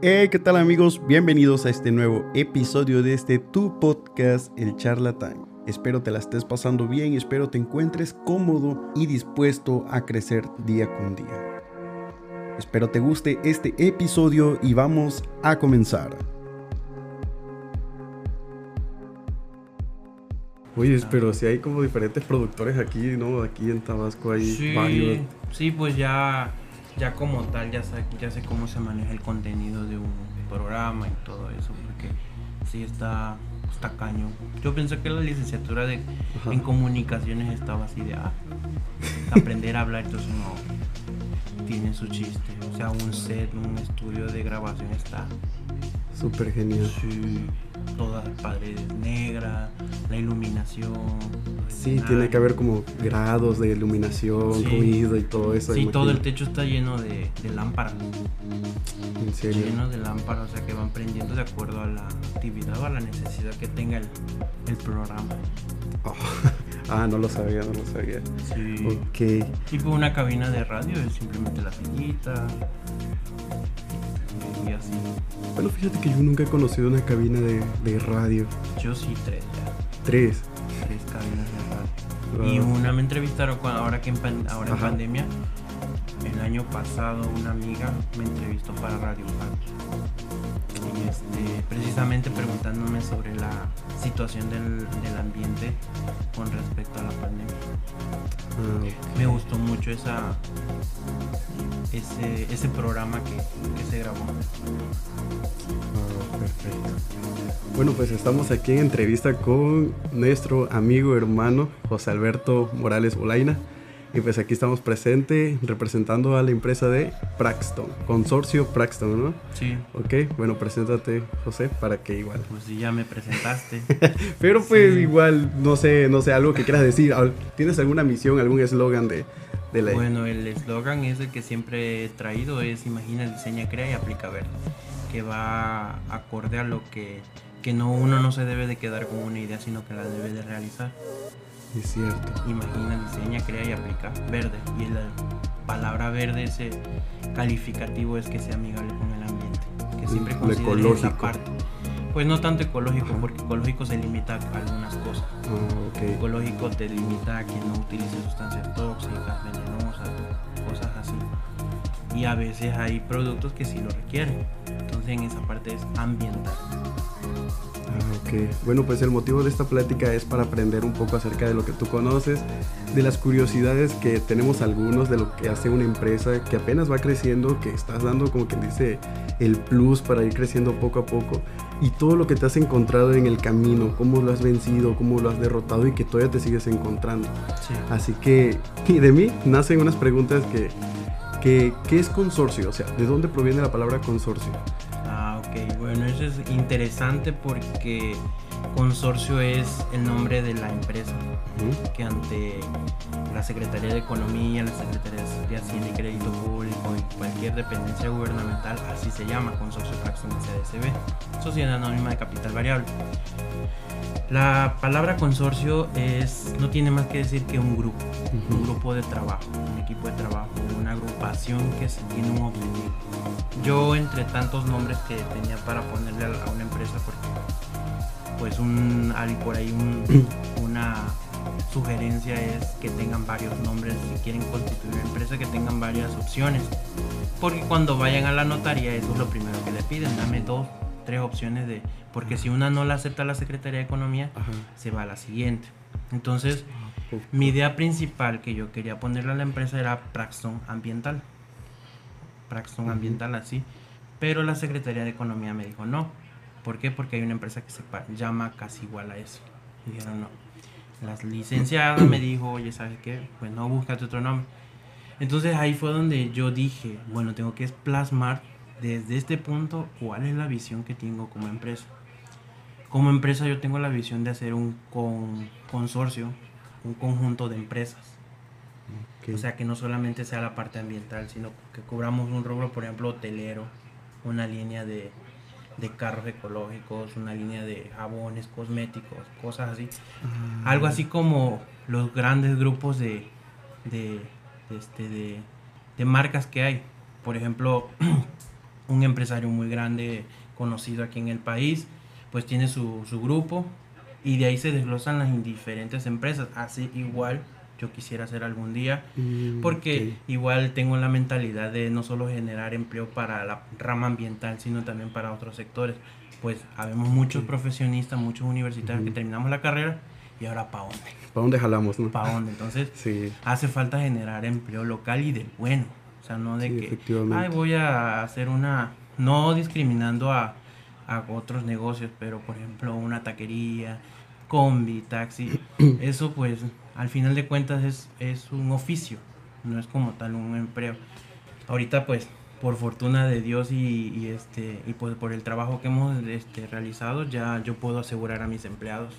Hey, ¿qué tal amigos? Bienvenidos a este nuevo episodio de este tu podcast, El Charlatán. Espero te la estés pasando bien, espero te encuentres cómodo y dispuesto a crecer día con día. Espero te guste este episodio y vamos a comenzar. Oye, pero si hay como diferentes productores aquí, ¿no? Aquí en Tabasco hay sí, varios. Sí, pues ya ya como tal ya sé, ya sé cómo se maneja el contenido de un programa y todo eso, porque sí está, está caño. Yo pensé que la licenciatura de, en comunicaciones estaba así de ah, aprender a hablar, entonces no, tiene su chiste. O sea, un set, un estudio de grabación está súper genial. Sí todas paredes negras, la iluminación. Sí, tiene que haber como grados de iluminación, ruido y todo eso. Sí, todo el techo está lleno de, lámparas. ¿En serio? Lleno de lámparas, o sea que van prendiendo de acuerdo a la actividad o a la necesidad que tenga el, programa. Oh, ah, no lo sabía, no lo sabía. Sí. Ok. Tipo una cabina de radio, es simplemente la sillita, bueno, fíjate que yo nunca he conocido una cabina de, radio. Yo sí, tres ya. ¿Tres? Tres cabinas de radio. Y una me entrevistaron ahora que en, ahora en pandemia. El año pasado una amiga me entrevistó para Radio Y este, precisamente preguntándome sobre la situación del, ambiente con respecto a la pandemia. Ah, me gustó mucho esa, ese, ese programa que, se grabó. Ah, perfecto. Bueno, pues estamos aquí en entrevista con nuestro amigo hermano José Alberto Morales Bolaina. Y pues aquí estamos presentes representando a la empresa de Praxton, consorcio Praxton, ¿no? Sí. Ok, bueno, preséntate, José, para que igual. Pues sí, ya me presentaste. Pero pues igual, no sé, no sé, algo que quieras decir. ¿Tienes alguna misión, algún eslogan de, bueno, el eslogan es el que siempre he traído, es imagina, diseña, crea y aplica verde, que va acorde a lo que, que no, uno no se debe de quedar con una idea, sino que la debe de realizar. Es cierto. Imagina, diseña, crea y aplica verde. Y la palabra verde, ese calificativo es que sea amigable con el ambiente, que siempre considere esa parte. Pues no tanto ecológico, porque ecológico se limita a algunas cosas. Ah, ecológico te limita a que no utilice sustancias tóxicas, venenosas, cosas así. Y a veces hay productos que sí lo requieren. Entonces en esa parte es ambiental. Bueno, pues el motivo de esta plática es para aprender un poco acerca de lo que tú conoces, de las curiosidades que tenemos algunos, de lo que hace una empresa que apenas va creciendo, que estás dando como quien dice el plus para ir creciendo poco a poco y todo lo que te has encontrado en el camino, cómo lo has vencido, cómo lo has derrotado y que todavía te sigues encontrando. Así que, y de mí nacen unas preguntas que, que, ¿qué es consorcio? O sea, ¿de dónde proviene la palabra consorcio? Ok, bueno, eso es interesante porque consorcio es el nombre de la empresa que ante la Secretaría de Economía, la Secretaría de Hacienda y Crédito Público y cualquier dependencia gubernamental, así se llama Consorcio Fracción CDCB, Sociedad Anónima de Capital Variable. La palabra consorcio es, no tiene más que decir que un grupo, un grupo de trabajo, un equipo de trabajo, una agrupación que tiene un objetivo. Yo entre tantos nombres que tenía para ponerle a una empresa, porque pues un, hay por ahí una sugerencia es que tengan varios nombres, si quieren constituir una empresa, que tengan varias opciones. Porque cuando vayan a la notaría, eso es lo primero que le piden, dame dos tres opciones de, porque si una no la acepta la Secretaría de Economía, se va a la siguiente. Entonces, ah, mi idea principal que yo quería ponerle a la empresa era Praxton Ambiental. Praxton Ambiental así. Pero la Secretaría de Economía me dijo no. ¿Por qué? Porque hay una empresa que se llama casi igual a eso. Y dijeron no. La licenciada me dijo, oye, ¿sabes qué? Pues no, búscate otro nombre. Entonces ahí fue donde yo dije, bueno, tengo que plasmar desde este punto, ¿cuál es la visión que tengo como empresa? Como empresa yo tengo la visión de hacer un consorcio, un conjunto de empresas. O sea, que no solamente sea la parte ambiental, sino que cobramos un rubro, por ejemplo, hotelero, una línea de, carros ecológicos, una línea de jabones, cosméticos, cosas así. Ah. Algo así como los grandes grupos de, de, este, de, de marcas que hay. Por ejemplo, un empresario muy grande, conocido aquí en el país, pues tiene su, su grupo y de ahí se desglosan las diferentes empresas. Así igual yo quisiera hacer algún día, Mm, porque igual tengo la mentalidad de no solo generar empleo para la rama ambiental, sino también para otros sectores. Pues habemos muchos profesionistas, muchos universitarios que terminamos la carrera y ahora ¿para dónde? ¿Para dónde jalamos, no? ¿Para dónde? Entonces Sí, hace falta generar empleo local y del bueno. O sea, no de sí, que, ay, voy a hacer una, no discriminando a, a otros negocios, pero por ejemplo una taquería, combi, taxi, eso pues al final de cuentas es, es un oficio, no es como tal un empleo. Ahorita pues por fortuna de Dios y, y, este y pues por el trabajo que hemos este, realizado ya yo puedo asegurar a mis empleados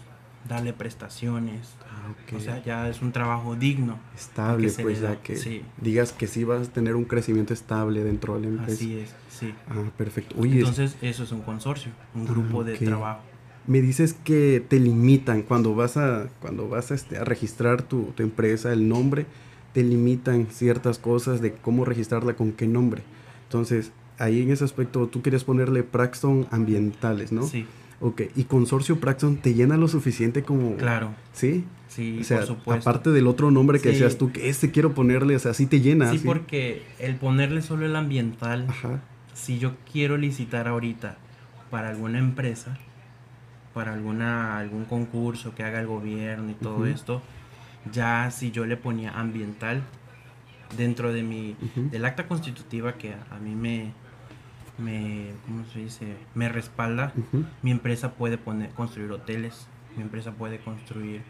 darle prestaciones Ah, o sea ya es un trabajo digno estable, pues ya que sí. digas que sí vas a tener un crecimiento estable dentro de la empresa. así es sí Ah, perfecto. Oye, es- entonces eso es un consorcio un Ah, grupo de trabajo me dices que te limitan cuando vas a cuando vas a, este, a registrar tu, tu empresa, el nombre, te limitan ciertas cosas de cómo registrarla con qué nombre. Entonces, ahí en ese aspecto tú querías ponerle Praxton ambientales, ¿no? sí Ok, y consorcio Praxton te llena lo suficiente como... claro ¿Sí? sí o sea, por supuesto aparte del otro nombre que Sí. decías tú, que este quiero ponerle, o sea, sí te llena. sí ¿sí? porque el ponerle solo el ambiental Ajá. si yo quiero licitar ahorita para alguna empresa, para alguna algún concurso que haga el gobierno y todo esto, ya si yo le ponía ambiental dentro de mi del acta constitutiva que a, a mí me me ¿cómo se dice? me respalda, mi empresa puede poner construir hoteles, mi empresa puede construir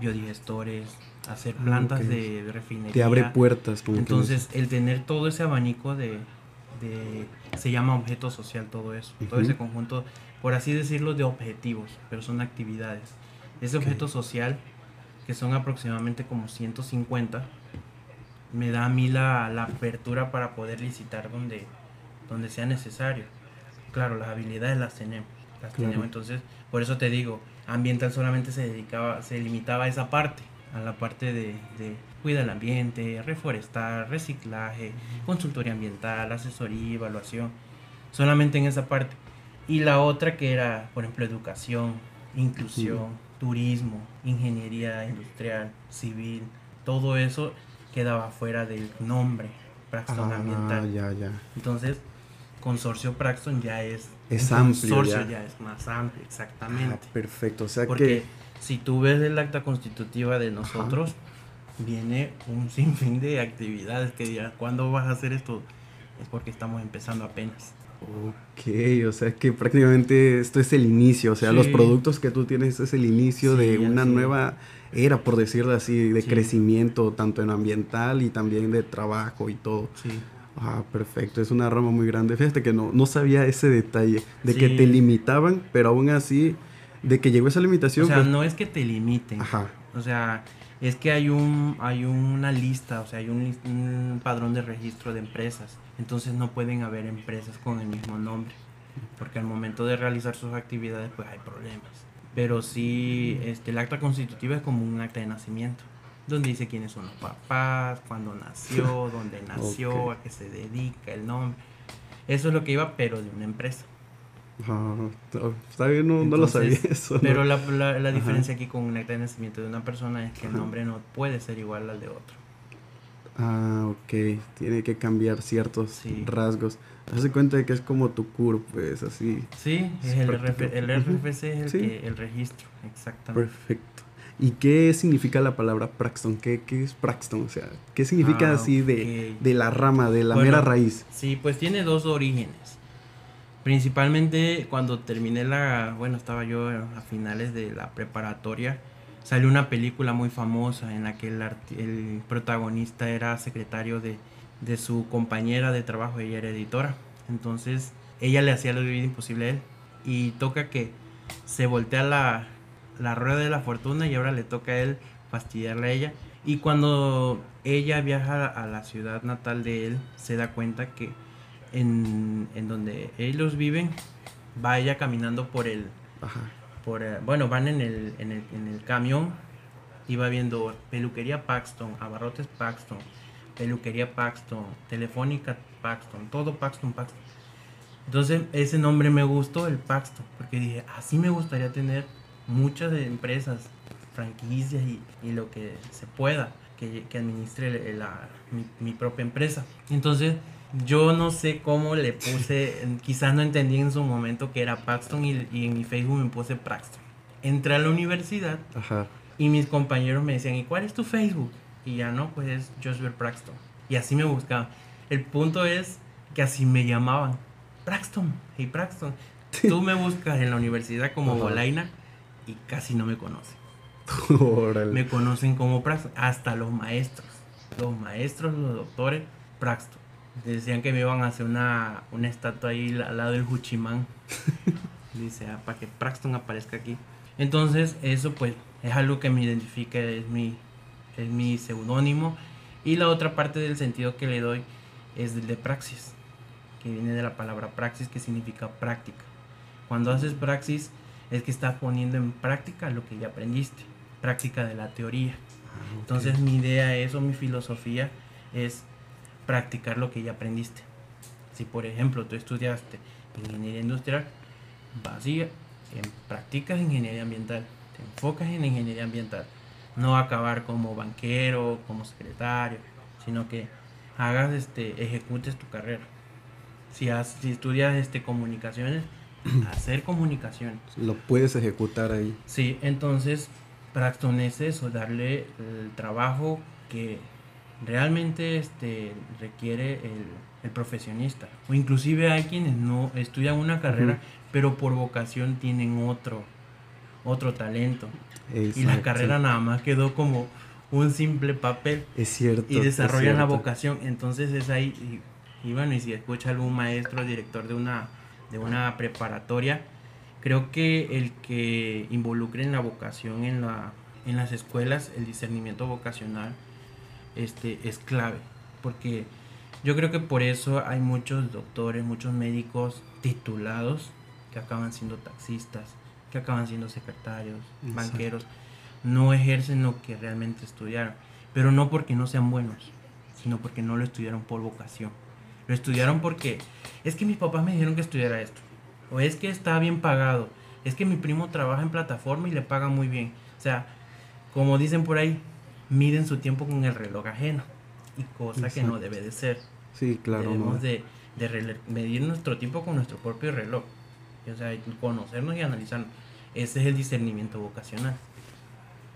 biodigestores, hacer Ah, plantas de, de refinería. Te abre puertas. Como Entonces, el tener todo ese abanico de, de- se llama objeto social todo eso, todo ese conjunto, por así decirlo, de objetivos, pero son actividades. Ese objeto social, que son aproximadamente como 150, me da a mí la, la apertura para poder licitar donde, donde sea necesario. Claro, las habilidades las tenemos, las Claro. tenemos. Entonces, por eso te digo, ambiental solamente se dedicaba, se limitaba a esa parte, a la parte de, de cuidar el ambiente, reforestar, reciclaje, consultoría ambiental, asesoría, evaluación, solamente en esa parte. Y la otra que era, por ejemplo, educación, inclusión, turismo, ingeniería industrial, civil, todo eso quedaba fuera del nombre Praxton Ah, Ambiental. ya, ya. Entonces, Consorcio Praxton ya es... Es amplio Consorcio ya. ya. es más amplio, Ah, exactamente. perfecto. O sea Porque que... si tú ves el acta constitutiva de nosotros, viene un sinfín de actividades que dirás, ¿cuándo vas a hacer esto? Es porque estamos empezando apenas. Ok, o sea que prácticamente esto es el inicio, o sea, los Sí. productos que tú tienes es el inicio Sí, de una es. nueva era, por decirlo así, de Sí. crecimiento tanto en ambiental y también de trabajo y todo. Sí. Ah, perfecto, es una rama muy grande. Fíjate que no, no sabía ese detalle, de que te limitaban, pero aún así, de que llegó esa limitación. O sea, pues- no es que te limiten. Ajá, O sea, es que hay un hay una lista, o sea, hay un, un padrón de registro de empresas. Entonces no pueden haber empresas con el mismo nombre, porque al momento de realizar sus actividades pues hay problemas. Pero sí, este, el acta constitutiva es como un acta de nacimiento, donde dice quiénes son los papás, cuándo nació, dónde nació, a qué se dedica, el nombre. Eso es lo que iba, pero de una empresa. Ah, está bien, no, no lo sabía eso. ¿no? Pero la, la- diferencia aquí con un acta de nacimiento de una persona es que el nombre no puede ser igual al de otro. Ah, ok. Tiene que cambiar ciertos Sí. rasgos. Hace cuenta de que es como tu CUR, pues así. Sí, es el. RF el. RFC es el, Sí. que, el registro, exactamente. Perfecto. ¿Y qué significa la palabra Praxton? ¿Qué, qué es Praxton? O sea, ¿qué significa Ah, así de, de la rama, de la Bueno, mera raíz? Sí, pues tiene dos orígenes. Principalmente cuando terminé la, bueno, estaba yo a finales de la preparatoria, salió una película muy famosa en la que el, el protagonista era secretario de, de su compañera de trabajo, ella era editora. Entonces, ella le hacía la vida imposible a él. Y toca que se voltea la, la rueda de la fortuna y ahora le toca a él fastidiarle a ella. Y cuando ella viaja a la ciudad natal de él, se da cuenta que en, en donde ellos viven, va ella caminando por el, Ajá. por, eh, bueno, van en el, en el, en el camión y va viendo peluquería Paxton, abarrotes Paxton, peluquería Paxton, telefónica Paxton, todo Paxton, Paxton. Entonces ese nombre me gustó, el Paxton, porque dije, así me gustaría tener muchas empresas, franquicias y, y lo que se pueda que, que administre la, mi, mi, propia empresa. Entonces yo no sé cómo le puse, quizás no entendí en su momento que era Paxton y, y en mi Facebook me puse Paxton. Entré a la universidad Ajá. y mis compañeros me decían, ¿y cuál es tu Facebook? Y ya no, pues es Joshua Braxton. Y así me buscaban. El punto es que así me llamaban. Braxton, hey Braxton. Tú me buscas en la universidad como Ajá. Bolaina y casi no me conocen. Órale. Me conocen como Braxton. Hasta los maestros. Los maestros, los doctores, Braxton. Decían que me iban a hacer una, una estatua ahí al lado del Juchimán. Dice, ah, para que Braxton aparezca aquí. Entonces, eso pues es algo que me identifica, es mi, es mi seudónimo. Y la otra parte del sentido que le doy es el de praxis, que viene de la palabra praxis, que significa práctica. Cuando haces praxis, es que estás poniendo en práctica lo que ya aprendiste, práctica de la teoría. Entonces, mi idea es, o mi filosofía es practicar lo que ya aprendiste. Si, por ejemplo, tú estudiaste ingeniería industrial, vas y en, practicas ingeniería ambiental, te enfocas en ingeniería ambiental, no acabar como banquero, como secretario, sino que hagas, este, ejecutes tu carrera. Si, has, si estudias este, comunicaciones, hacer comunicaciones. Lo puedes ejecutar ahí. Sí, entonces Praxton es eso, darle el trabajo que realmente este, requiere el, el profesionista. O inclusive hay quienes no estudian una carrera, pero por vocación tienen otro, otro talento. Y la carrera nada más quedó como un simple papel Es cierto. y es desarrollan la vocación. Entonces es ahí, y, y bueno, y si escucha algún maestro, director de una, de una preparatoria, creo que el que involucre en la vocación en, la, en las escuelas, el discernimiento vocacional, este, es clave. Porque yo creo que por eso hay muchos doctores, muchos médicos titulados que acaban siendo taxistas, que acaban siendo secretarios, Exacto. banqueros, no ejercen lo que realmente estudiaron, pero no porque no sean buenos, sino porque no lo estudiaron por vocación. Lo estudiaron porque es que mis papás me dijeron que estudiara esto, o es que está bien pagado, es que mi primo trabaja en plataforma y le paga muy bien. O sea, como dicen por ahí, miden su tiempo con el reloj ajeno, y cosa que no debe de ser. Sí, claro. Debemos no. de, de medir nuestro tiempo con nuestro propio reloj. O sea, conocernos y analizarnos. Ese es el discernimiento vocacional.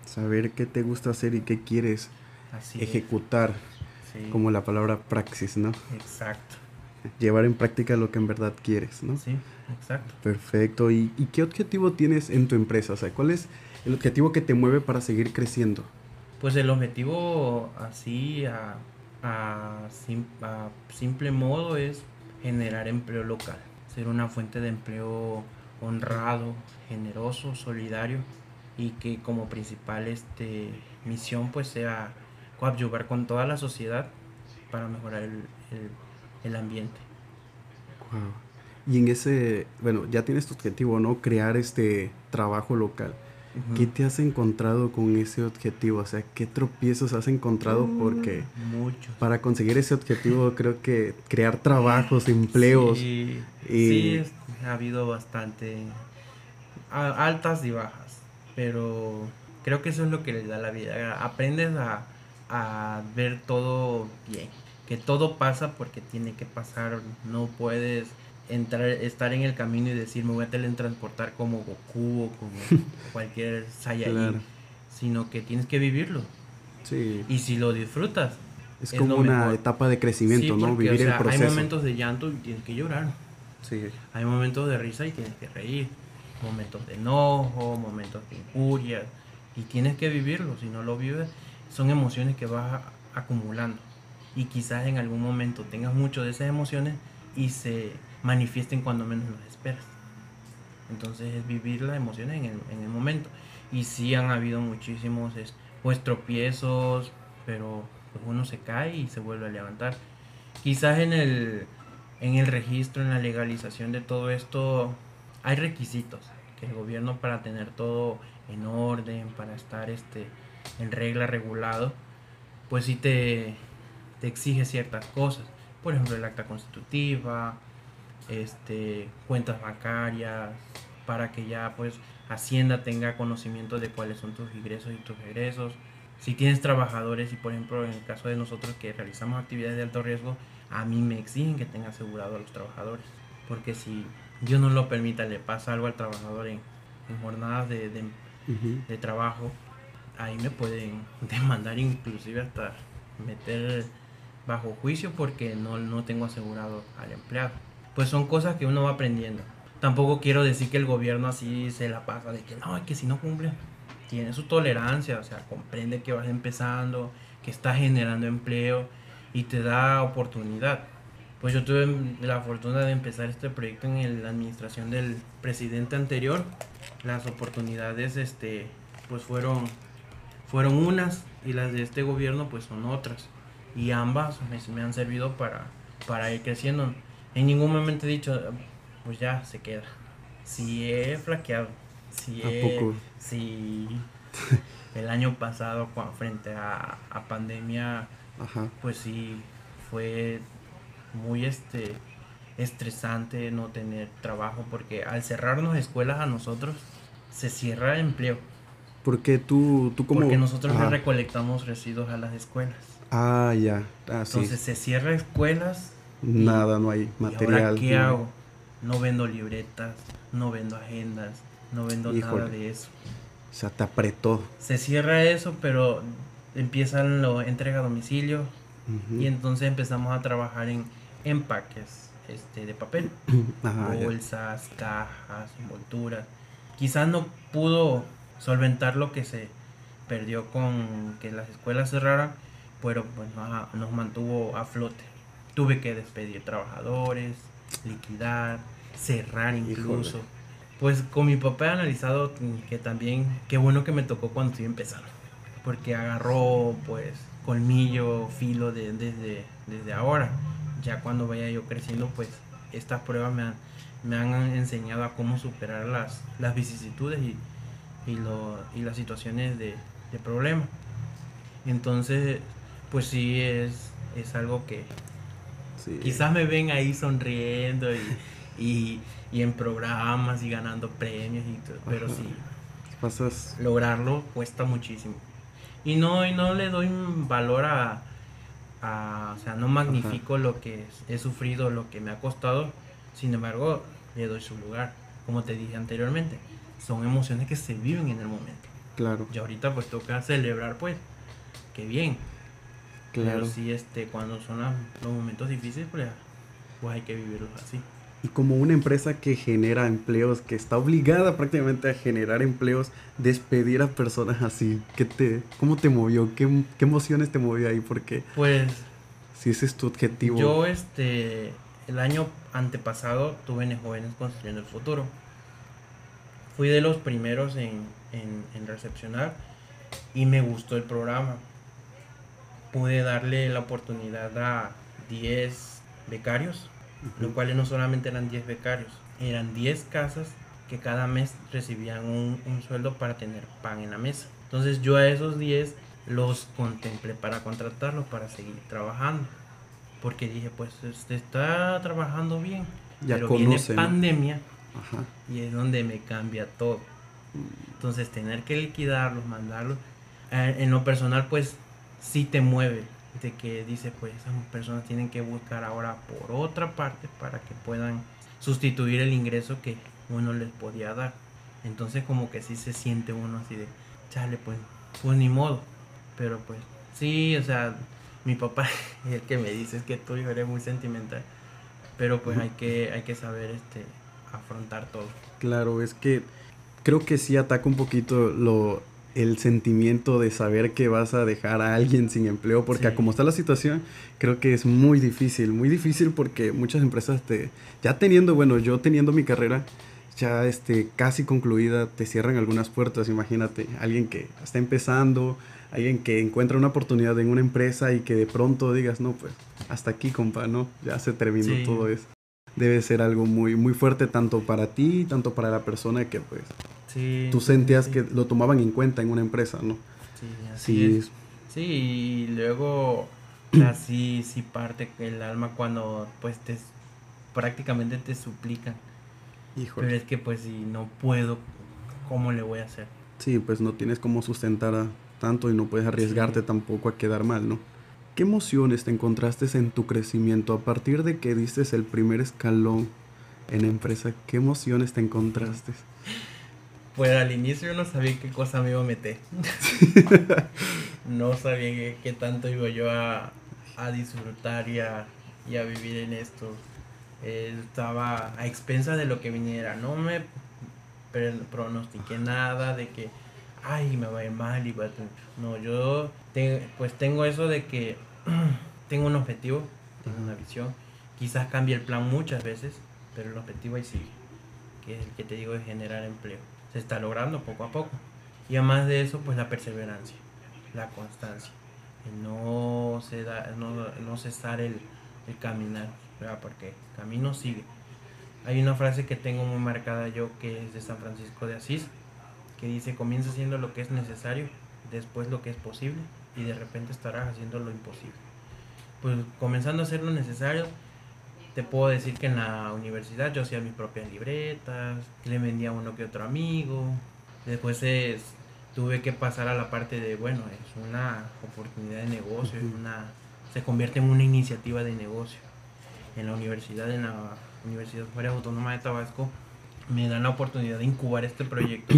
Saber qué te gusta hacer y qué quieres Así es. Sí, como la palabra praxis, ¿no? Exacto. Llevar en práctica lo que en verdad quieres, ¿no? Sí, exacto. Perfecto. ¿Y, y qué objetivo tienes en tu empresa? O sea, ¿cuál es el objetivo que te mueve para seguir creciendo? Pues el objetivo así a, a sim- a simple modo es generar empleo local, ser una fuente de empleo honrado, generoso, solidario y que como principal este, misión pues sea coadyuvar con toda la sociedad para mejorar el, el- el ambiente. Wow. Y en ese, bueno, ya tienes tu objetivo, ¿no? Crear este trabajo local. ¿Qué te has encontrado con ese objetivo? O sea, ¿qué tropiezos has encontrado? Porque Muchos. para conseguir ese objetivo creo que crear trabajos, empleos. Sí, y- sí, es- ha habido bastante a- altas y bajas, pero creo que eso es lo que les da la vida. Aprendes a, a ver todo bien, que todo pasa porque tiene que pasar, no puedes entrar, estar en el camino y decir me voy a teletransportar como Goku o como cualquier Saiyajin, Claro. sino que tienes que vivirlo. Sí. Y si lo disfrutas, Es es como una mejor. etapa de crecimiento, sí, ¿no? porque, Vivir o sea, el proceso. hay momentos de llanto y tienes que llorar. Sí. Hay momentos de risa y tienes que reír, momentos de enojo, momentos de injuria, y tienes que vivirlo, si no lo vives, son emociones que vas acumulando. Y quizás en algún momento tengas mucho de esas emociones y se manifiesten cuando menos las esperas. Entonces es vivir las emociones en el, en el momento. Y sí han habido muchísimos es, pues tropiezos, pero pues uno se cae y se vuelve a levantar. Quizás en el, en el registro, en la legalización de todo esto, hay requisitos que el gobierno para tener todo en orden, para estar este, en regla regulado, pues sí te, te exige ciertas cosas. Por ejemplo, el acta constitutiva, este, cuentas bancarias, para que ya pues Hacienda tenga conocimiento de cuáles son tus ingresos y tus egresos. Si tienes trabajadores y por ejemplo en el caso de nosotros que realizamos actividades de alto riesgo, a mí me exigen que tenga asegurado a los trabajadores. Porque si Dios no lo permita, le pasa algo al trabajador en, jornadas de, de, trabajo, ahí me pueden demandar inclusive hasta meter bajo juicio porque no, no tengo asegurado al empleado. Pues son cosas que uno va aprendiendo. Tampoco quiero decir que el gobierno así se la pasa de que no, es que si no cumple, tiene su tolerancia, o sea, comprende que vas empezando, que estás generando empleo y te da oportunidad. Pues yo tuve la fortuna de empezar este proyecto en la administración del presidente anterior. Las oportunidades este, pues fueron, fueron unas y las de este gobierno pues son otras. Y ambas me, han servido para, para ir creciendo. En ningún momento he dicho, pues ya se queda. Si he flaqueado, si, he, si el año pasado frente a, a pandemia, pues sí fue muy este estresante no tener trabajo porque al cerrarnos escuelas a nosotros se cierra el empleo. Porque tú, tú como... Porque nosotros recolectamos residuos a las escuelas. Ah, ya. Ah, Entonces se cierra escuelas. Nada, no hay material. ¿Qué hago? No vendo libretas, no vendo agendas, no vendo nada de eso. O sea, te apretó. Se cierra eso, pero empiezan la entrega a domicilio y entonces empezamos a trabajar en empaques este, de papel, bolsas, cajas, envolturas. Quizás no pudo solventar lo que se perdió con que las escuelas cerraran, pero pues nos, mantuvo a flote. Tuve que despedir trabajadores, liquidar, cerrar incluso. Pues con mi papá he analizado que también, qué bueno que me tocó cuando estoy empezando, porque agarró pues colmillo, filo de, desde, desde ahora ya cuando vaya yo creciendo, pues estas pruebas me han, me han enseñado a cómo superar las, las vicisitudes y, y, lo, y las situaciones de, de problema. Entonces, pues sí, es, es algo que quizás me ven ahí sonriendo y, y, en programas y ganando premios, y pero sí, Pasas... lograrlo cuesta muchísimo. Y no, y no le doy valor a, o sea, no magnifico lo que he sufrido, lo que me ha costado, sin embargo, le doy su lugar, como te dije anteriormente, son emociones que se viven en el momento. Claro. Y ahorita pues toca celebrar pues, qué bien. Claro. Pero sí, este, cuando son los momentos difíciles, pues, pues hay que vivirlos así. Y como una empresa que genera empleos, que está obligada prácticamente a generar empleos, despedir a personas así, ¿qué te, ¿cómo te movió? ¿Qué, qué emociones te movió ahí? Porque pues si ese es tu objetivo. Yo este el año antepasado tuve en Jóvenes Construyendo el Futuro. Fui de los primeros en, en, recepcionar y me gustó el programa. Pude darle la oportunidad a 10 becarios lo cual no solamente eran 10 becarios, eran 10 casas que cada mes recibían un, sueldo para tener pan en la mesa. Entonces yo a esos 10 los contemplé para contratarlos, para seguir trabajando. Porque dije, pues este está trabajando bien. Ya pero viene pandemia y es donde me cambia todo. Entonces tener que liquidarlos, mandarlos. Eh, en lo personal, pues sí te mueve de que dice pues esas personas tienen que buscar ahora por otra parte para que puedan sustituir el ingreso que uno les podía dar. Entonces como que sí se siente uno así de, chale pues, pues ni modo. Pero pues sí, o sea, mi papá es el que me dice es que tú eres muy sentimental. Pero pues hay que, hay que saber este afrontar todo. Claro, es que creo que sí ataca un poquito lo, el sentimiento de saber que vas a dejar a alguien sin empleo, porque como está la situación, creo que es muy difícil, muy difícil porque muchas empresas te, ya teniendo, bueno, yo teniendo mi carrera ya este, casi concluida, te cierran algunas puertas, imagínate, alguien que está empezando, alguien que encuentra una oportunidad en una empresa y que de pronto digas, no, pues hasta aquí, compa, ¿no? Ya se terminó todo eso. Debe ser algo muy, muy fuerte tanto para ti, tanto para la persona que pues Tú sentías que lo tomaban en cuenta en una empresa, ¿no? Sí, así es. Sí, y luego así sí parte el alma cuando pues te, prácticamente te suplican. Híjole. Pero es que pues si no puedo, ¿cómo le voy a hacer? Sí, pues no tienes cómo sustentar a tanto y no puedes arriesgarte tampoco a quedar mal, ¿no? ¿Qué emociones te encontraste en tu crecimiento a partir de que diste el primer escalón en la empresa? ¿Qué emociones te encontraste? Pues al inicio yo no sabía qué cosa me iba a meter. no sabía qué, tanto iba yo a, a disfrutar y a, y a, vivir en esto. estaba a expensa de lo que viniera. No me pronostiqué nada de que, ay, me va a ir mal y va a No, yo pues tengo eso de que tengo un objetivo, tengo una visión. Quizás cambie el plan muchas veces, pero el objetivo ahí sigue. Que es el que te digo de generar empleo se está logrando poco a poco. Y además de eso, pues la perseverancia, la constancia, no, se da, no, no cesar el, el caminar, ¿verdad? porque el camino sigue. Hay una frase que tengo muy marcada yo que es de San Francisco de Asís, que dice, comienza haciendo lo que es necesario, después lo que es posible y de repente estarás haciendo lo imposible. Pues comenzando a hacer lo necesario, te puedo decir que en la universidad yo hacía mis propias libretas, le vendía a uno que otro amigo. Después tuve que pasar a la parte de, bueno, es una oportunidad de negocio, una, se convierte en una iniciativa de negocio. En la universidad, en la Universidad Autónoma de Tabasco, me dan la oportunidad de incubar este proyecto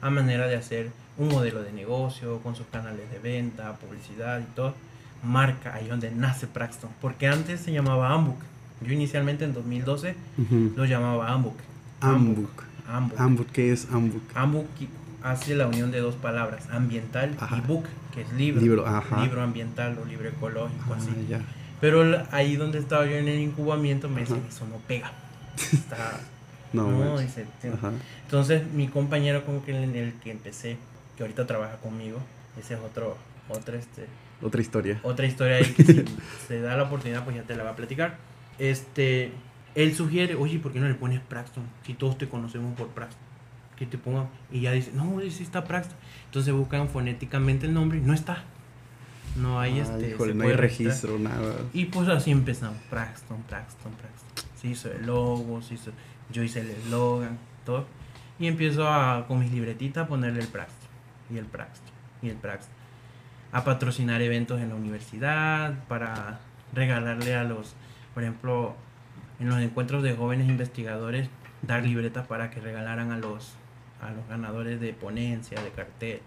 a manera de hacer un modelo de negocio con sus canales de venta, publicidad y todo. Marca ahí donde nace Praxton, porque antes se llamaba Ambook yo inicialmente en 2012 lo llamaba Ambuk. Ambuk. Ambuk. ¿qué es Ambuk? Ambuk hace la unión de dos palabras, ambiental y book, que es libro. Libro, libro ambiental o libro ecológico, así. Pero ahí donde estaba yo en el incubamiento me dice, eso no pega. Está, no, dice, Entonces mi compañero con el, el que empecé, que ahorita trabaja conmigo, ese es otro, otro este, otra historia. Otra historia ahí que si se da la oportunidad, pues ya te la va a platicar este, él sugiere, oye, ¿por qué no le pones Praxton? Si todos te conocemos por Praxton. Que te pongan, y ya dice, no, sí está Praxton. Entonces buscan fonéticamente el nombre y no está. No hay este. no hay registro, nada. Y pues así empezamos, Praxton, Praxton, Praxton. Se hizo el logo, se hizo, yo hice el eslogan, todo. Y empiezo a, con mis libretitas a ponerle el Praxton, y el Praxton, y el Praxton. A patrocinar eventos en la universidad, para regalarle a los por ejemplo, en los encuentros de jóvenes investigadores, dar libretas para que regalaran a los, a los ganadores de ponencia, de cartel,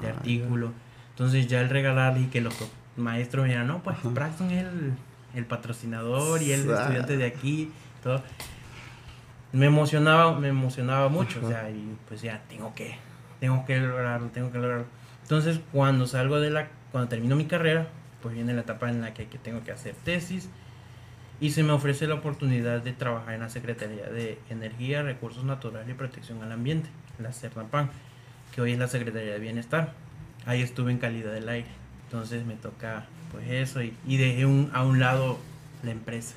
de ah, artículo. Entonces ya el regalarle y que los maestros dijeran, no, pues Braxton es el, patrocinador y el estudiante de aquí, todo. Me emocionaba, me emocionaba mucho, o sea, y pues ya tengo que, tengo que lograrlo, tengo que lograrlo. Entonces cuando salgo de la, cuando termino mi carrera, pues viene la etapa en la que tengo que hacer tesis, y se me ofrece la oportunidad de trabajar en la Secretaría de Energía, Recursos Naturales y Protección al Ambiente, la CERNAPAN, que hoy es la Secretaría de Bienestar. Ahí estuve en calidad del aire. Entonces me toca pues eso y, dejé un, a un lado la empresa.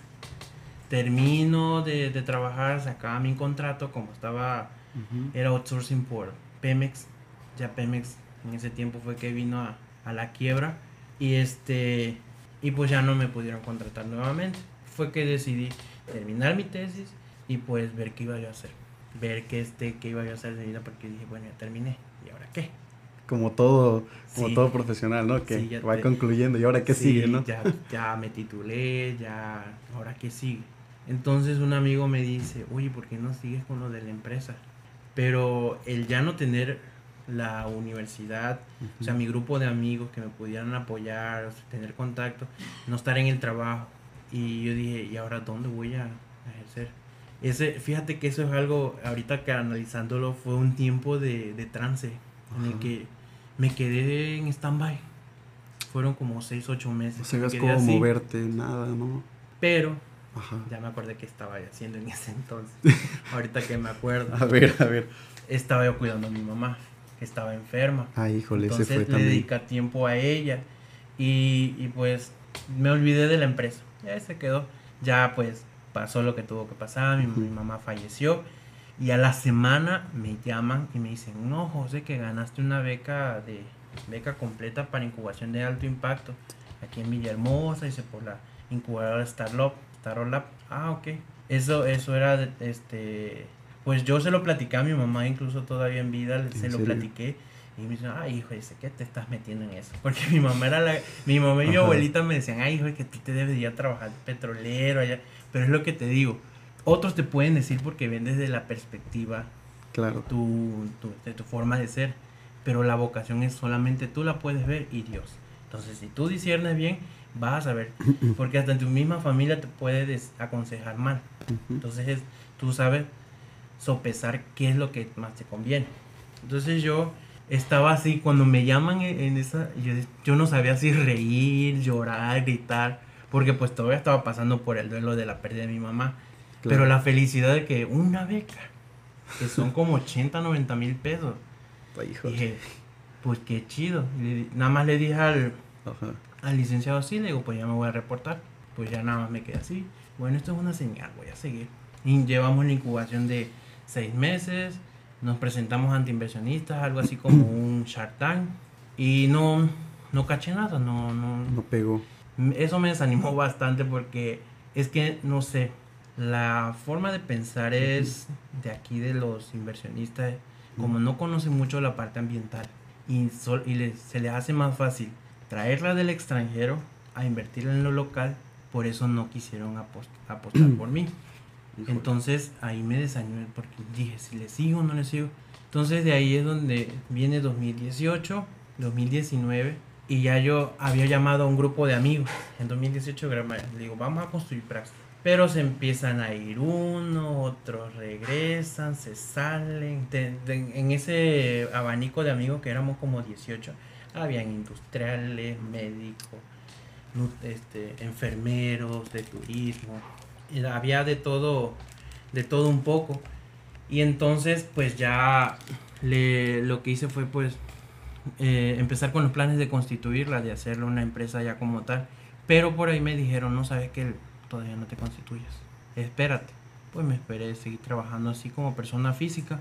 Termino de, de trabajar, sacaba mi contrato como estaba, era outsourcing por Pemex. Ya Pemex en ese tiempo fue que vino a, a la quiebra y este y pues ya no me pudieron contratar nuevamente fue que decidí terminar mi tesis y pues ver qué iba yo a hacer. Ver qué, este, qué iba yo a hacer de vida porque dije, bueno, ya terminé. ¿Y ahora qué? Como todo, como todo profesional, ¿no? Que va concluyendo y ahora qué sigue, ¿no? Ya, ya me titulé, ya, ahora qué sigue. Entonces un amigo me dice, oye, ¿por qué no sigues con lo de la empresa? Pero el ya no tener la universidad, o sea, mi grupo de amigos que me pudieran apoyar, tener contacto, no estar en el trabajo, y yo dije, ¿y ahora dónde voy a ejercer? Ese, fíjate que eso es algo, ahorita que analizándolo, fue un tiempo de, de trance en el que me quedé en stand-by. Fueron como 6, 8 meses. No sabías cómo moverte, nada, ¿no? Pero, ya me acordé que estaba haciendo en ese entonces. ahorita que me acuerdo. a ver, a ver. Estaba yo cuidando a mi mamá, que estaba enferma. Ay, híjole, entonces, ese fue le también. dedica tiempo a ella. Y, y pues me olvidé de la empresa ya se quedó. Ya pues pasó lo que tuvo que pasar, mi, mamá falleció y a la semana me llaman y me dicen, no José, que ganaste una beca de beca completa para incubación de alto impacto aquí en Villahermosa, dice por la incubadora Startup, Ah, ok. Eso, eso era, este, pues yo se lo platicé a mi mamá, incluso todavía en vida, se lo platiqué. Y me dice, ay, hijo, dice, ¿qué te estás metiendo en eso? Porque mi mamá era la, mi mamá y mi abuelita me decían, ay, hijo, que tú te debes ir a trabajar petrolero allá. Pero es lo que te digo, otros te pueden decir porque ven desde la perspectiva, claro. tu, tu, de tu forma de ser. Pero la vocación es solamente tú la puedes ver y Dios. Entonces, si tú disiernes bien, vas a saber. Porque hasta en tu misma familia te puede aconsejar mal. Entonces, tú sabes sopesar qué es lo que más te conviene. Entonces, yo estaba así, cuando me llaman en, esa, yo, no sabía si reír, llorar, gritar, porque pues todavía estaba pasando por el duelo de la pérdida de mi mamá. Pero la felicidad de que una beca, que son como 80, 90 mil pesos. Dije, pues qué chido. nada más le dije al, al licenciado así, le digo, pues ya me voy a reportar. Pues ya nada más me quedé así. Bueno, esto es una señal, voy a seguir. Y llevamos la incubación de seis meses nos presentamos ante inversionistas, algo así como un Shark Tank, y no, no caché nada, no, no, no pegó. Eso me desanimó bastante porque es que, no sé, la forma de pensar es de aquí de los inversionistas, como no conocen mucho la parte ambiental y, sol, y se les hace más fácil traerla del extranjero a invertirla en lo local, por eso no quisieron apostar por mí. Entonces ahí me desanimé porque dije, si le sigo o no le sigo. Entonces de ahí es donde viene 2018, 2019 y ya yo había llamado a un grupo de amigos. En 2018 le digo, vamos a construir Praxis. Pero se empiezan a ir uno, otros regresan, se salen. en ese abanico de amigos que éramos como 18, habían industriales, médicos, este, enfermeros de turismo, había de todo, de todo un poco. Y entonces pues ya le, lo que hice fue pues eh, empezar con los planes de constituirla, de hacerla una empresa ya como tal. Pero por ahí me dijeron, no sabes que todavía no te constituyes, espérate. Pues me esperé seguir trabajando así como persona física,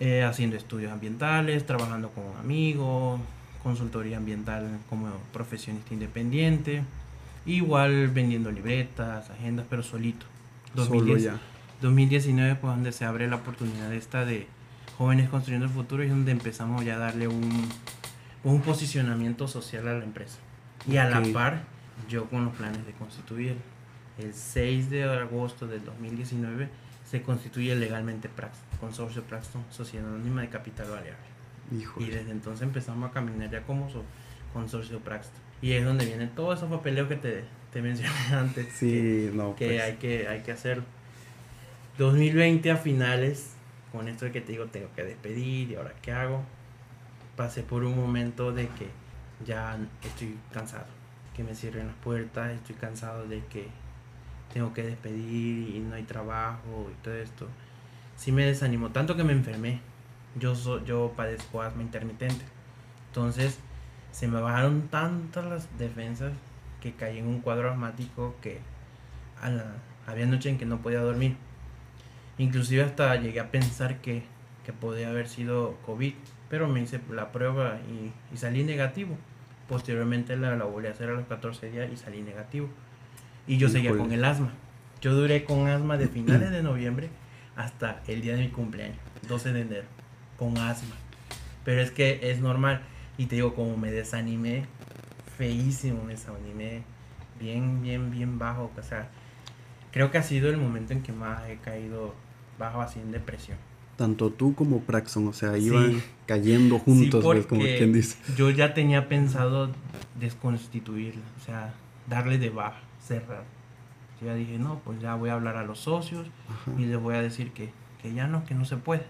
eh, haciendo estudios ambientales, trabajando con amigos, consultoría ambiental como profesionista independiente. Igual vendiendo libretas, agendas, pero solito. 2019, pues donde se abre la oportunidad esta de jóvenes construyendo el futuro y donde empezamos ya a darle un, un posicionamiento social a la empresa. Y a la par, yo con los planes de constituir. El 6 de agosto del 2019 se constituye legalmente Praxton, Consorcio Praxton, Sociedad Anónima de Capital Balear. Y desde entonces empezamos a caminar ya como Consorcio Praxton. Y es donde vienen todos esos papeleos que te, te mencioné antes. Sí, que, no. Que, pues. hay que hay que hacerlo. 2020 a finales, con esto de que te digo, tengo que despedir y ahora qué hago. Pasé por un momento de que ya estoy cansado, que me cierren las puertas, estoy cansado de que tengo que despedir y no hay trabajo y todo esto. Sí me desanimó, tanto que me enfermé. Yo, yo padezco asma intermitente. Entonces, se me bajaron tantas las defensas que caí en un cuadro asmático que a la, había noche en que no podía dormir. Inclusive hasta llegué a pensar que, que podía haber sido COVID, pero me hice la prueba y, salí negativo. Posteriormente la, la, volví a hacer a los 14 días y salí negativo. Y yo seguía con el asma. Yo duré con asma de finales de noviembre hasta el día de mi cumpleaños, 12 de enero, con asma. Pero es que es normal y te digo, como me desanimé, feísimo, me desanimé, bien, bien, bien bajo. O sea, creo que ha sido el momento en que más he caído bajo así en depresión. Tanto tú como Praxon, o sea, iban cayendo juntos, sí, como quien dice. Yo ya tenía pensado desconstituirla, o sea, darle de baja, cerrar. Yo ya dije, no, pues ya voy a hablar a los socios y les voy a decir que, que ya no, que no se puede.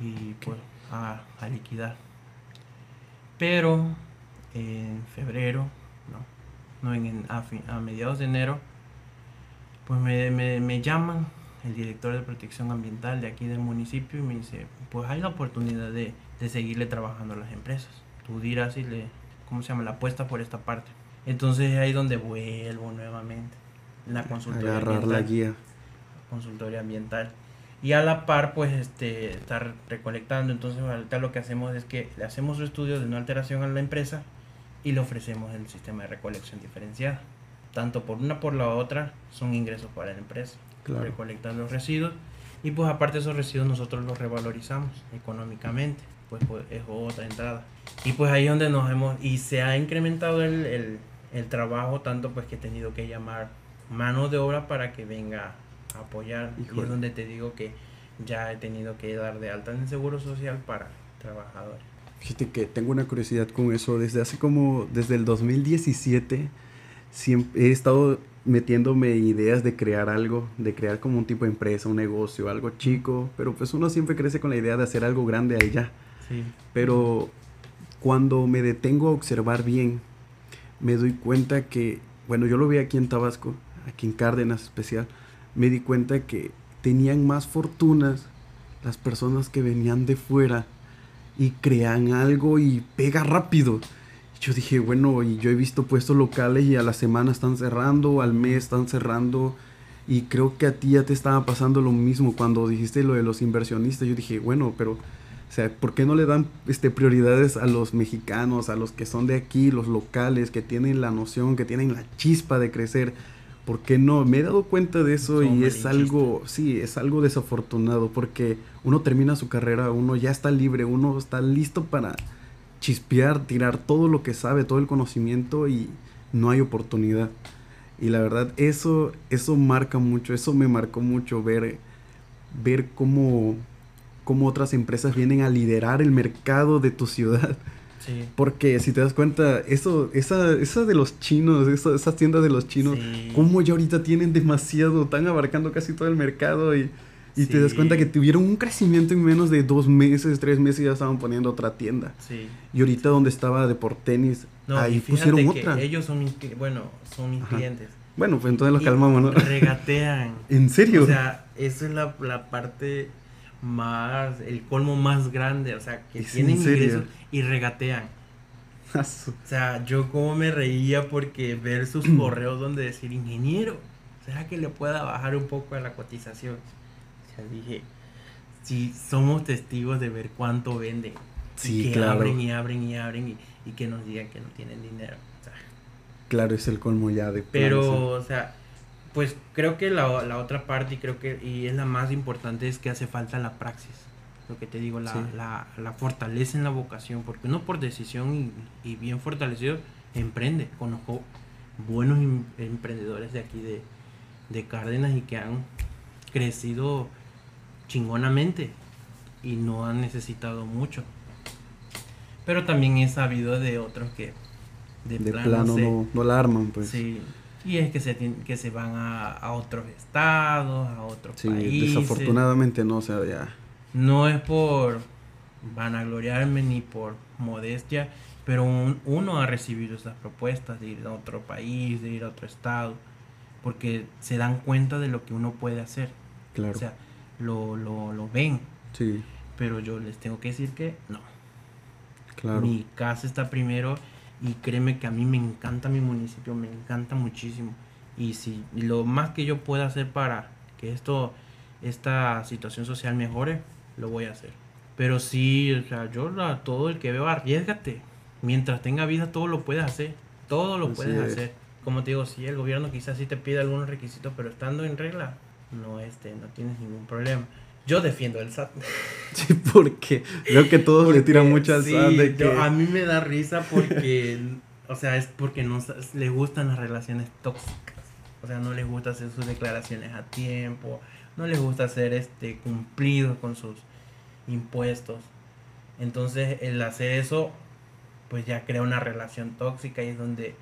Y pues a, a liquidar. Pero en febrero, no, no en, a, mediados de enero, pues me, me, llaman el director de protección ambiental de aquí del municipio y me dice, pues hay la oportunidad de, de seguirle trabajando a las empresas. Tú dirás y le, ¿cómo se llama? La apuesta por esta parte. Entonces ahí donde vuelvo nuevamente. La consultoría Agarrar la guía. Consultoría ambiental y a la par pues este estar recolectando entonces ahorita lo que hacemos es que le hacemos estudios de no alteración a la empresa y le ofrecemos el sistema de recolección diferenciada tanto por una por la otra son ingresos para la empresa. Claro. Recolectar los residuos y pues aparte de esos residuos nosotros los revalorizamos económicamente, pues, pues, es otra entrada. Y pues ahí es donde nos hemos, y se ha incrementado el, el, el trabajo tanto pues que he tenido que llamar mano de obra para que venga apoyar. Y Híjole. es donde te digo que ya he tenido que dar de alta en el Seguro Social para trabajadores. Fíjate que tengo una curiosidad con eso. Desde hace como, desde el 2017, siempre he estado metiéndome ideas de crear algo, de crear como un tipo de empresa, un negocio, algo chico, pero pues uno siempre crece con la idea de hacer algo grande ahí ya. Sí. Pero cuando me detengo a observar bien, me doy cuenta que, bueno, yo lo vi aquí en Tabasco, aquí en Cárdenas especial, me di cuenta que tenían más fortunas las personas que venían de fuera y crean algo y pega rápido. Yo dije, bueno, y yo he visto puestos locales y a la semana están cerrando, al mes están cerrando. Y creo que a ti ya te estaba pasando lo mismo cuando dijiste lo de los inversionistas. Yo dije, bueno, pero, o sea, ¿por qué no le dan este, prioridades a los mexicanos, a los que son de aquí, los locales, que tienen la noción, que tienen la chispa de crecer? ¿Por qué no? Me he dado cuenta de eso Son y es algo, sí, es algo desafortunado porque uno termina su carrera, uno ya está libre, uno está listo para chispear, tirar todo lo que sabe, todo el conocimiento y no hay oportunidad. Y la verdad, eso, eso marca mucho, eso me marcó mucho ver, ver cómo, cómo otras empresas vienen a liderar el mercado de tu ciudad. Sí. Porque si te das cuenta, eso, esa, esa de los chinos, esas tiendas de los chinos, Sí. cómo ya ahorita tienen demasiado, están abarcando casi todo el mercado y, y te das cuenta que tuvieron un crecimiento en menos de dos meses, tres meses y ya estaban poniendo otra tienda. Sí. Y ahorita donde estaba de por tenis, No, ahí y pusieron que otra. ellos son mis, bueno, son mis Ajá. clientes. Bueno, pues entonces los Y calmamos, ¿no? Regatean. ¿En serio? O sea, esa es la, la parte más, el colmo más grande, o sea, que ¿Es tienen ingresos y regatean. O sea, yo como me reía porque ver sus correos donde decir, ingeniero, ¿será que le pueda bajar un poco a la cotización? O sea, dije, si somos testigos de ver cuánto venden. Sí, y que claro. abren y abren y abren y, y que nos digan que no tienen dinero. O sea, Claro, es el colmo ya de pero, o sea, pues creo que la, la otra parte y creo que y es la más importante es que hace falta la praxis. Lo que te digo, la, Sí. la, la fortaleza en la vocación, porque uno por decisión y, y bien fortalecido emprende. Conozco buenos em- emprendedores de aquí de, de Cárdenas y que han crecido chingonamente y no han necesitado mucho. Pero también he sabido de otros que de. De plano plano se- no, no la arman, pues. Sí. Y es que se, que se van a, a otros estados, a otros Sí, países. desafortunadamente no, o sea, ya. No es por vanagloriarme ni por modestia, pero un- uno ha recibido esas propuestas de ir a otro país, de ir a otro estado, porque se dan cuenta de lo que uno puede hacer. Claro. O sea, lo, lo, lo ven, sí, pero yo les tengo que decir que no. claro. Mi casa está primero y créeme que a mí me encanta mi municipio, me encanta muchísimo. Y si lo más que yo pueda hacer para que esto, esta situación social mejore, lo voy a hacer. Pero sí, o sea, yo a todo el que veo, arriesgate. Mientras tenga vida, todo lo puedes hacer. Todo lo Así puedes es. hacer. Como te digo, sí, el gobierno quizás sí te pide algunos requisitos, pero estando en regla, no, este, no tienes ningún problema. Yo defiendo el SAT. Sí, porque veo que todos le tiran al sí, SAT de que... yo- a mí me da risa porque, o sea, es porque no les gustan las relaciones tóxicas. O sea, no les gusta hacer sus declaraciones a tiempo, no les gusta ser este cumplidos con sus impuestos. Entonces, el hacer eso, pues ya crea una relación tóxica y es donde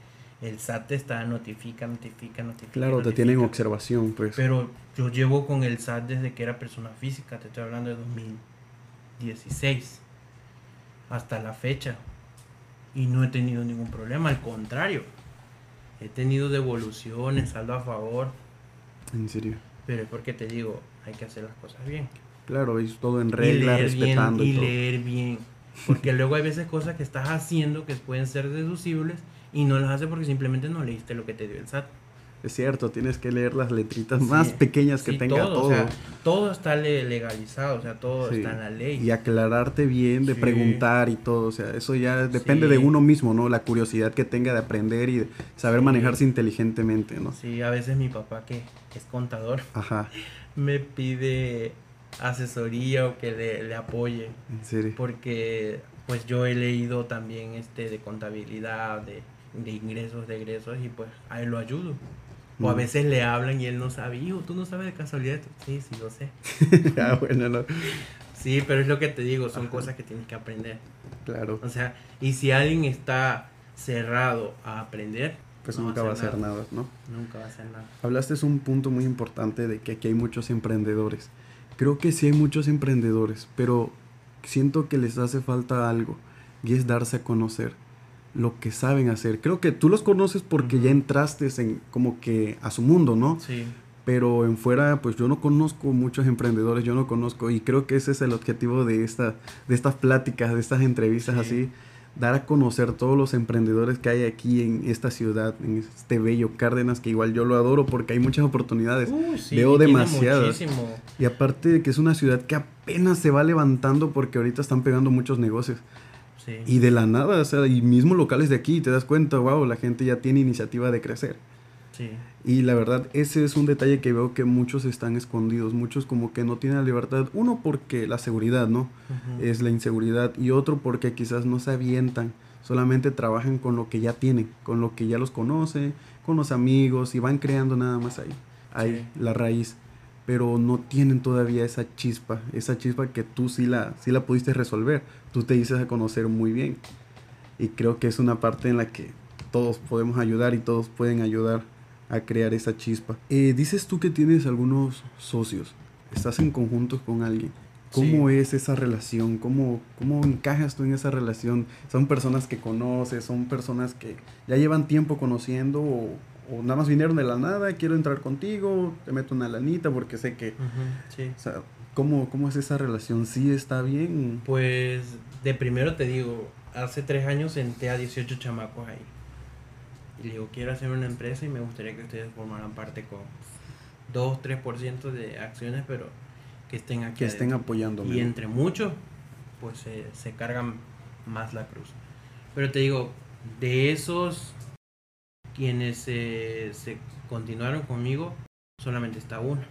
el SAT te está notifica, notifica, notifica. Claro, te tienen observación, pues. Pero yo llevo con el SAT desde que era persona física, te estoy hablando de 2016 hasta la fecha. Y no he tenido ningún problema, al contrario. He tenido devoluciones, saldo a favor, En serio. pero es porque te digo, hay que hacer las cosas bien. Claro, es todo en Y regla, bien, respetando y, y todo. leer bien. Porque luego hay veces cosas que estás haciendo que pueden ser deducibles y no las haces porque simplemente no leíste lo que te dio el SAT. es cierto, tienes que leer las letritas más pequeñas que tenga todo. todo está legalizado, o sea, todo está en la ley. Y aclararte bien, de preguntar y todo, o sea, eso ya depende de uno mismo, ¿no? La curiosidad que tenga de aprender y de saber manejarse inteligentemente, ¿no? Sí, a veces mi papá, que es contador, Ajá. me pide asesoría o que le, apoye. ¿En serio? Porque pues yo he leído también este de contabilidad, de, de ingresos, de egresos y pues a él lo ayudo. O a mm. veces le hablan y él no sabe, hijo, tú no sabes de casualidad. Sí, sí, lo sé. ah, bueno, no. Sí, pero es lo que te digo, son cosas que tienes que aprender. Claro. O sea, y si alguien está cerrado a aprender, pues nunca va a hacer nada. ¿no? Nunca va a hacer nada. Hablaste es un punto muy importante de que aquí hay muchos emprendedores. Creo que sí hay muchos emprendedores, pero siento que les hace falta algo y es darse a conocer lo que saben hacer. Creo que tú los conoces porque ya entraste en como que a su mundo, ¿no? Sí. Pero en fuera, pues yo no conozco muchos emprendedores, yo no conozco y creo que ese es el objetivo de, esta, de estas pláticas, de estas entrevistas así, dar a conocer todos los emprendedores que hay aquí en esta ciudad, en este bello Cárdenas, que igual yo lo adoro porque hay muchas oportunidades. Veo demasiadas. Y aparte de que es una ciudad que apenas se va levantando porque ahorita están pegando muchos negocios. Y de la nada, o sea, y mismo locales de aquí, te das cuenta, wow, la gente ya tiene iniciativa de crecer. Y la verdad, ese es un detalle que veo que muchos están escondidos, muchos como que no tienen la libertad. Uno porque la seguridad, ¿no? Es la inseguridad. Y otro porque quizás no se avientan, solamente trabajan con lo que ya tienen, con lo que ya los conoce, con los amigos y van creando nada más ahí. Ahí, la raíz. Pero no tienen todavía esa chispa, esa chispa que tú sí la, sí la pudiste resolver. Tú te dices a conocer muy bien. Y creo que es una parte en la que todos podemos ayudar y todos pueden ayudar a crear esa chispa. Eh, dices tú que tienes algunos socios, estás en conjunto con alguien. ¿Cómo es esa relación? ¿Cómo, ¿Cómo encajas tú en esa relación? ¿Son personas que conoces? ¿Son personas que ya llevan tiempo conociendo? ¿O, nada más vinieron de la nada? Quiero entrar contigo, te meto una lanita porque sé que... sí. O sea, ¿cómo, ¿cómo es esa relación? ¿Sí está bien? Pues de primero te digo, hace tres años senté a 18 chamacos ahí. Y le digo, quiero hacer una empresa y me gustaría que ustedes formaran parte con 2-3% de acciones, pero que estén aquí. Que estén apoyando. Y entre muchos, pues se, cargan más la cruz. Pero te digo, de esos quienes se continuaron conmigo, solamente está uno,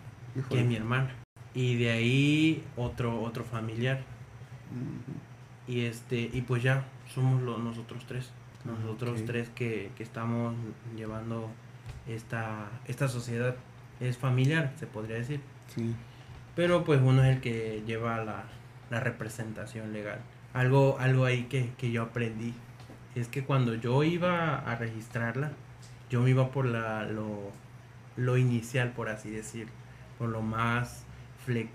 que es mi hermana. Y de ahí otro, otro familiar. Y este, y pues ya, somos los, nosotros tres nosotros tres que, estamos llevando esta, esta sociedad es familiar, se podría decir. Sí. Pero pues uno es el que lleva la, representación legal. Algo, algo ahí que, yo aprendí es que cuando yo iba a registrarla, yo me iba por la, lo, inicial, por así decir, por lo más flex,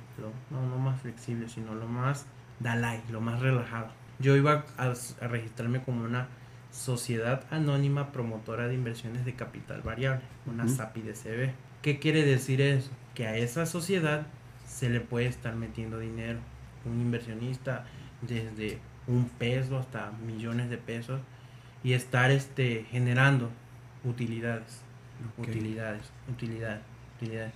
no, no más flexible, sino lo más Dalai, lo más relajado. Yo iba a, a registrarme como una Sociedad Anónima Promotora de Inversiones de Capital Variable, una uh SAPI ¿Qué quiere decir eso? Que a esa sociedad se le puede estar metiendo dinero. Un inversionista desde un peso hasta millones de pesos y estar este, generando utilidades. Utilidades, utilidades, utilidades.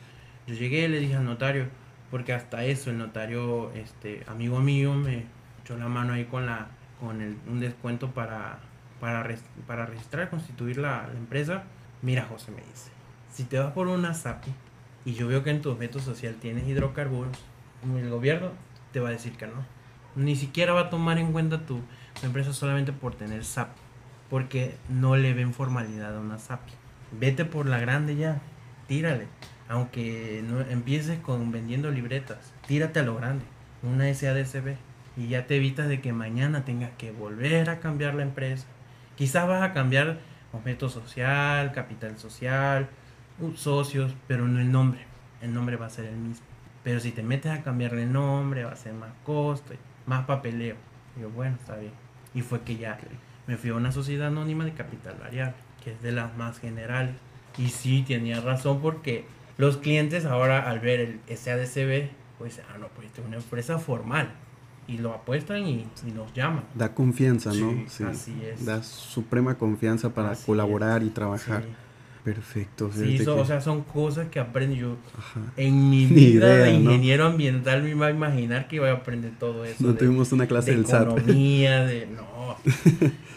Yo llegué y le dije al notario, porque hasta eso el notario, este, amigo mío, me echó la mano ahí con la con el, un descuento para para, para registrar, constituir la, empresa, mira José me dice, si te vas por una SAPI y yo veo que en tu objeto social tienes hidrocarburos, el gobierno te va a decir que no. Ni siquiera va a tomar en cuenta tu, empresa solamente por tener SAPI, porque no le ven formalidad a una SAPI. Vete por la grande ya, tírale. Aunque no empieces con vendiendo libretas, tírate a lo grande, una SADCB y ya te evitas de que mañana tengas que volver a cambiar la empresa, Quizás vas a cambiar objeto social, capital social, socios, pero no el nombre. El nombre va a ser el mismo. Pero si te metes a cambiarle el nombre, va a ser más costo, más papeleo. Y yo, bueno, está bien. Y fue que ya me fui a una sociedad anónima de capital variable, que es de las más generales. Y sí, tenía razón porque los clientes ahora al ver el SADCB, pues, ah, no, pues es una empresa formal y lo apuestan y, nos llaman. Da confianza, ¿no? Sí, Así es. Da suprema confianza para colaborar y trabajar. Perfecto. Sí, o sea, son cosas que aprendo yo. En mi vida de ingeniero ambiental me iba a imaginar que iba a aprender todo eso. No tuvimos una clase de del economía, de no.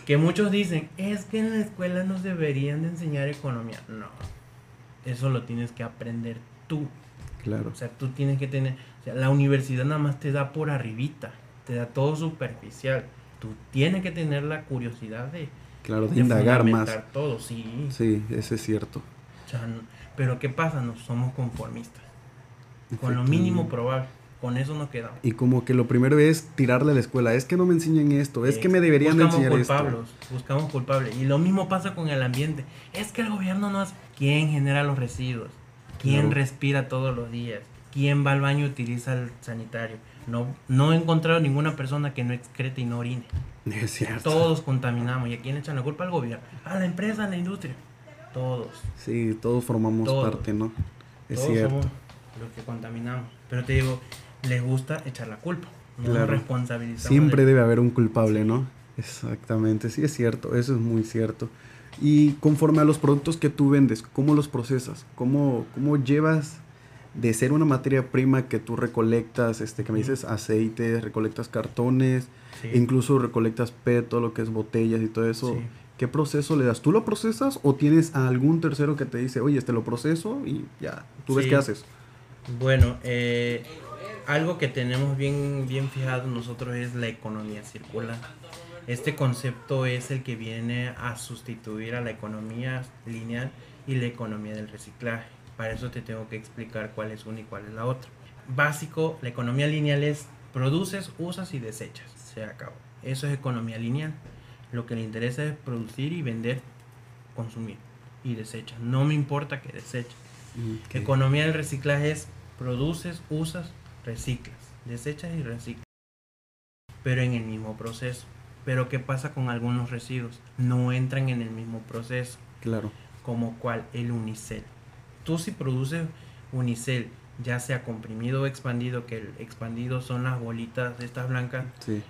Que muchos dicen, es que en la escuela nos deberían de enseñar economía. No. Eso lo tienes que aprender tú. Claro. O sea, tú tienes que tener, o sea, la universidad nada más te da por arribita, te da todo superficial. Tú tienes que tener la curiosidad de Claro, de, indagar más. todo, sí. Sí, eso es cierto. pero ¿qué pasa? No somos conformistas. Con lo mínimo probable. Con eso nos quedamos. Y como que lo primero es tirarle a la escuela. Es que no me enseñan esto. Es, que me deberían enseñar culpables, Buscamos culpables. Y lo mismo pasa con el ambiente. Es que el gobierno no hace. ¿Quién genera los residuos? ¿Quién respira todos los días? ¿Quién va al baño y utiliza el sanitario? No, no he encontrado ninguna persona que no excrete y no orine. Es cierto. Todos contaminamos. ¿Y a quién echan la culpa? Al gobierno. A la empresa, a la industria. Todos. Sí, todos formamos parte, ¿no? Es cierto. Somos los que contaminamos. Pero te digo, les gusta echar la culpa. No claro. responsabilizamos. Siempre debe haber un culpable, ¿no? Exactamente, sí es cierto, eso es muy cierto. Y conforme a los productos que tú vendes, ¿cómo los procesas? ¿Cómo, cómo llevas de ser una materia prima que tú recolectas, este, que me dices aceites, recolectas cartones, incluso recolectas PET, todo lo que es botellas y todo eso. ¿Qué proceso le das? ¿Tú lo procesas o tienes a algún tercero que te dice, oye, este lo proceso y ya, tú ves qué haces? Bueno, eh, algo que tenemos bien, bien fijado nosotros es la economía circular. Este concepto es el que viene a sustituir a la economía lineal y la economía del reciclaje. Para eso te tengo que explicar cuál es una y cuál es la otra. Básico, la economía lineal es produces, usas y desechas. Se acabó. Eso es economía lineal. Lo que le interesa es producir y vender, consumir y desechas. No me importa que deseches. Economía del reciclaje es produces, usas, reciclas. Desechas y reciclas. Pero en el mismo proceso. Pero ¿qué pasa con algunos residuos? No entran en el mismo proceso. Claro. Como cual el unicel tú si produces unicel, ya sea comprimido o expandido, que el expandido son las bolitas de estas blancas,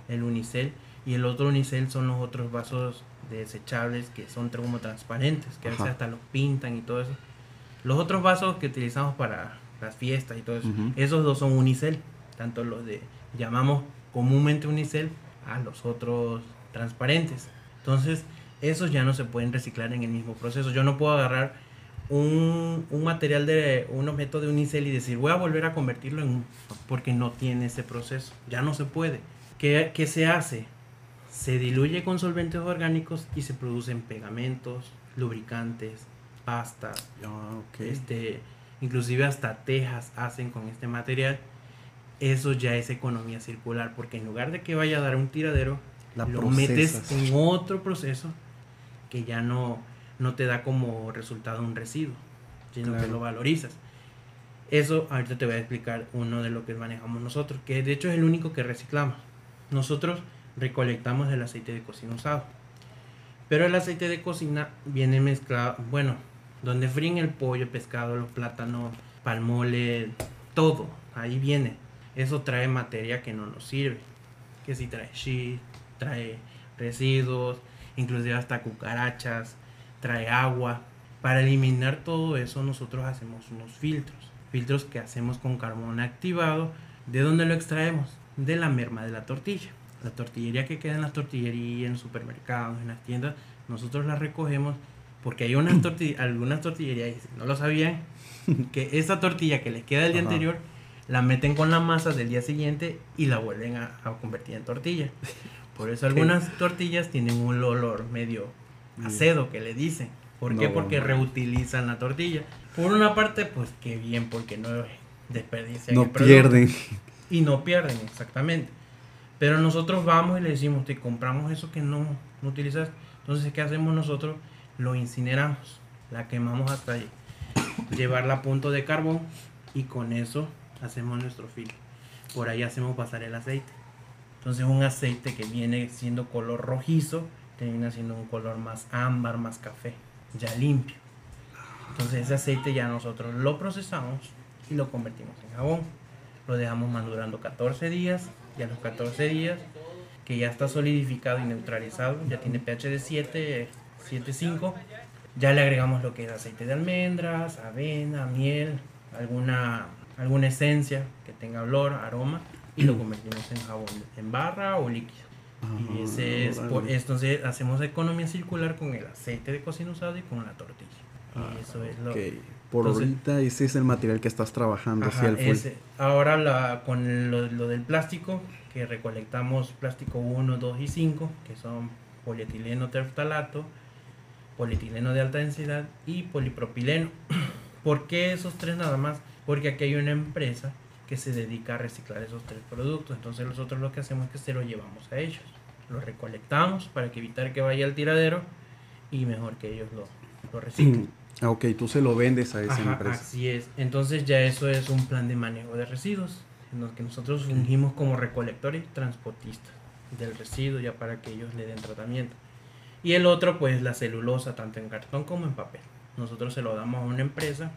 el unicel, y el otro unicel son los otros vasos desechables que son como transparentes, que a veces hasta los pintan y todo eso. Los otros vasos que utilizamos para las fiestas y todo eso, esos dos son unicel, tanto los de llamamos comúnmente unicel a los otros transparentes. Entonces, esos ya no se pueden reciclar en el mismo proceso. Yo no puedo agarrar un, material de un objeto de unicel y decir voy a volver a convertirlo en un porque no tiene ese proceso ya no se puede ¿Qué, ¿qué, se hace? se diluye con solventes orgánicos y se producen pegamentos lubricantes pastas ah, este inclusive hasta tejas hacen con este material eso ya es economía circular porque en lugar de que vaya a dar un tiradero lo metes en otro proceso que ya no no te da como resultado un residuo, sino que lo valorizas. Eso ahorita te voy a explicar uno de lo que manejamos nosotros, que de hecho es el único que reciclamos. Nosotros recolectamos el aceite de cocina usado. Pero el aceite de cocina viene mezclado, bueno, donde fríen el pollo, el pescado, los plátanos, palmole, todo, ahí viene. Eso trae materia que no nos sirve. Que si trae shit, trae residuos, inclusive hasta cucarachas, trae agua. Para eliminar todo eso nosotros hacemos unos filtros. Filtros que hacemos con carbón activado. ¿De dónde lo extraemos? De la merma de la tortilla. La tortillería que queda en las tortillerías, en supermercados, en las tiendas, nosotros la recogemos porque hay unas algunas tortillerías, no lo sabían, que esa tortilla que les queda del día anterior, la meten con la masa del día siguiente y la vuelven a, a convertir en tortilla. Por eso algunas tortillas tienen un olor medio acedo que le dicen. ¿Por qué? Porque reutilizan la tortilla. Por una parte, pues qué bien, porque no desperdician. No pierden. Y no pierden, exactamente. Pero nosotros vamos y le decimos, te compramos eso que no, no utilizas. Entonces, ¿qué hacemos nosotros? Lo incineramos, la quemamos hasta. Llevarla a punto de carbón y con eso hacemos nuestro filtro. Por ahí hacemos pasar el aceite. Entonces, un aceite que viene siendo color rojizo termina siendo un color más ámbar, más café, ya limpio. Entonces ese aceite ya nosotros lo procesamos y lo convertimos en jabón. Lo dejamos madurando 14 días y a los 14 días que ya está solidificado y neutralizado, ya tiene pH de 7, 7.5, Ya le agregamos lo que es aceite de almendras, avena, miel, alguna, alguna esencia que tenga olor, aroma y lo convertimos en jabón en barra o líquido. y ese es, por, entonces hacemos economía circular con el aceite de cocina usado y con la tortilla. y ah, eso es lo Por ahorita ese es el material que estás trabajando. ahora la, con lo, lo, del plástico, que recolectamos plástico 1, 2 y 5, que son polietileno terftalato, polietileno de alta densidad y polipropileno. ¿Por qué esos tres nada más? Porque aquí hay una empresa que se dedica a reciclar esos tres productos. Entonces nosotros lo que hacemos es que se lo llevamos a ellos. Lo recolectamos para que evitar que vaya al tiradero y mejor que ellos lo, lo reciclen. Ah, ok, tú se lo vendes a esa empresa. Así es. Entonces ya eso es un plan de manejo de residuos, en el que nosotros fungimos como recolectores y transportistas del residuo ya para que ellos le den tratamiento. Y el otro, pues la celulosa, tanto en cartón como en papel. Nosotros se lo damos a una empresa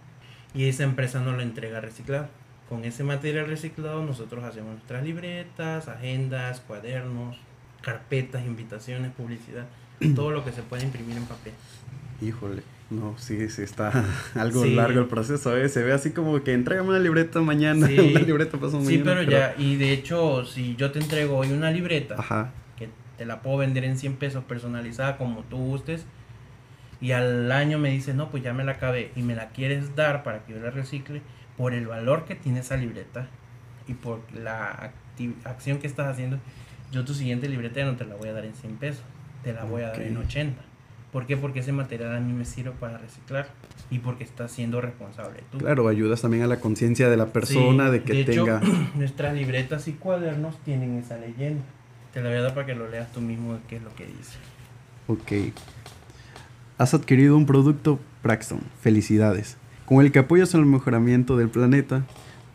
y esa empresa nos lo entrega reciclado. Con ese material reciclado nosotros hacemos nuestras libretas, agendas, cuadernos, carpetas, invitaciones, publicidad, todo lo que se puede imprimir en papel. Híjole, no, sí, sí está algo largo el proceso, ¿eh? se ve así como que entrégame una libreta mañana, una libreta pasó mañana. Sí, pero, ya, y de hecho, si yo te entrego hoy una libreta, Ajá te la puedo vender en 100 pesos personalizada como tú gustes. Y al año me dices, no, pues ya me la acabé y me la quieres dar para que yo la recicle por el valor que tiene esa libreta y por la acción que estás haciendo. Yo tu siguiente libreta ya no te la voy a dar en 100 pesos, te la voy a dar en 80. ¿Por qué? Porque ese material a mí me sirve para reciclar y porque estás siendo responsable tú. Claro, ayudas también a la conciencia de la persona de que de tenga... nuestras libretas y cuadernos tienen esa leyenda. Te la voy a dar para que lo leas tú mismo qué es lo que dice. Ok. Has adquirido un producto Praxton. Felicidades. Con el que apoyas el mejoramiento del planeta,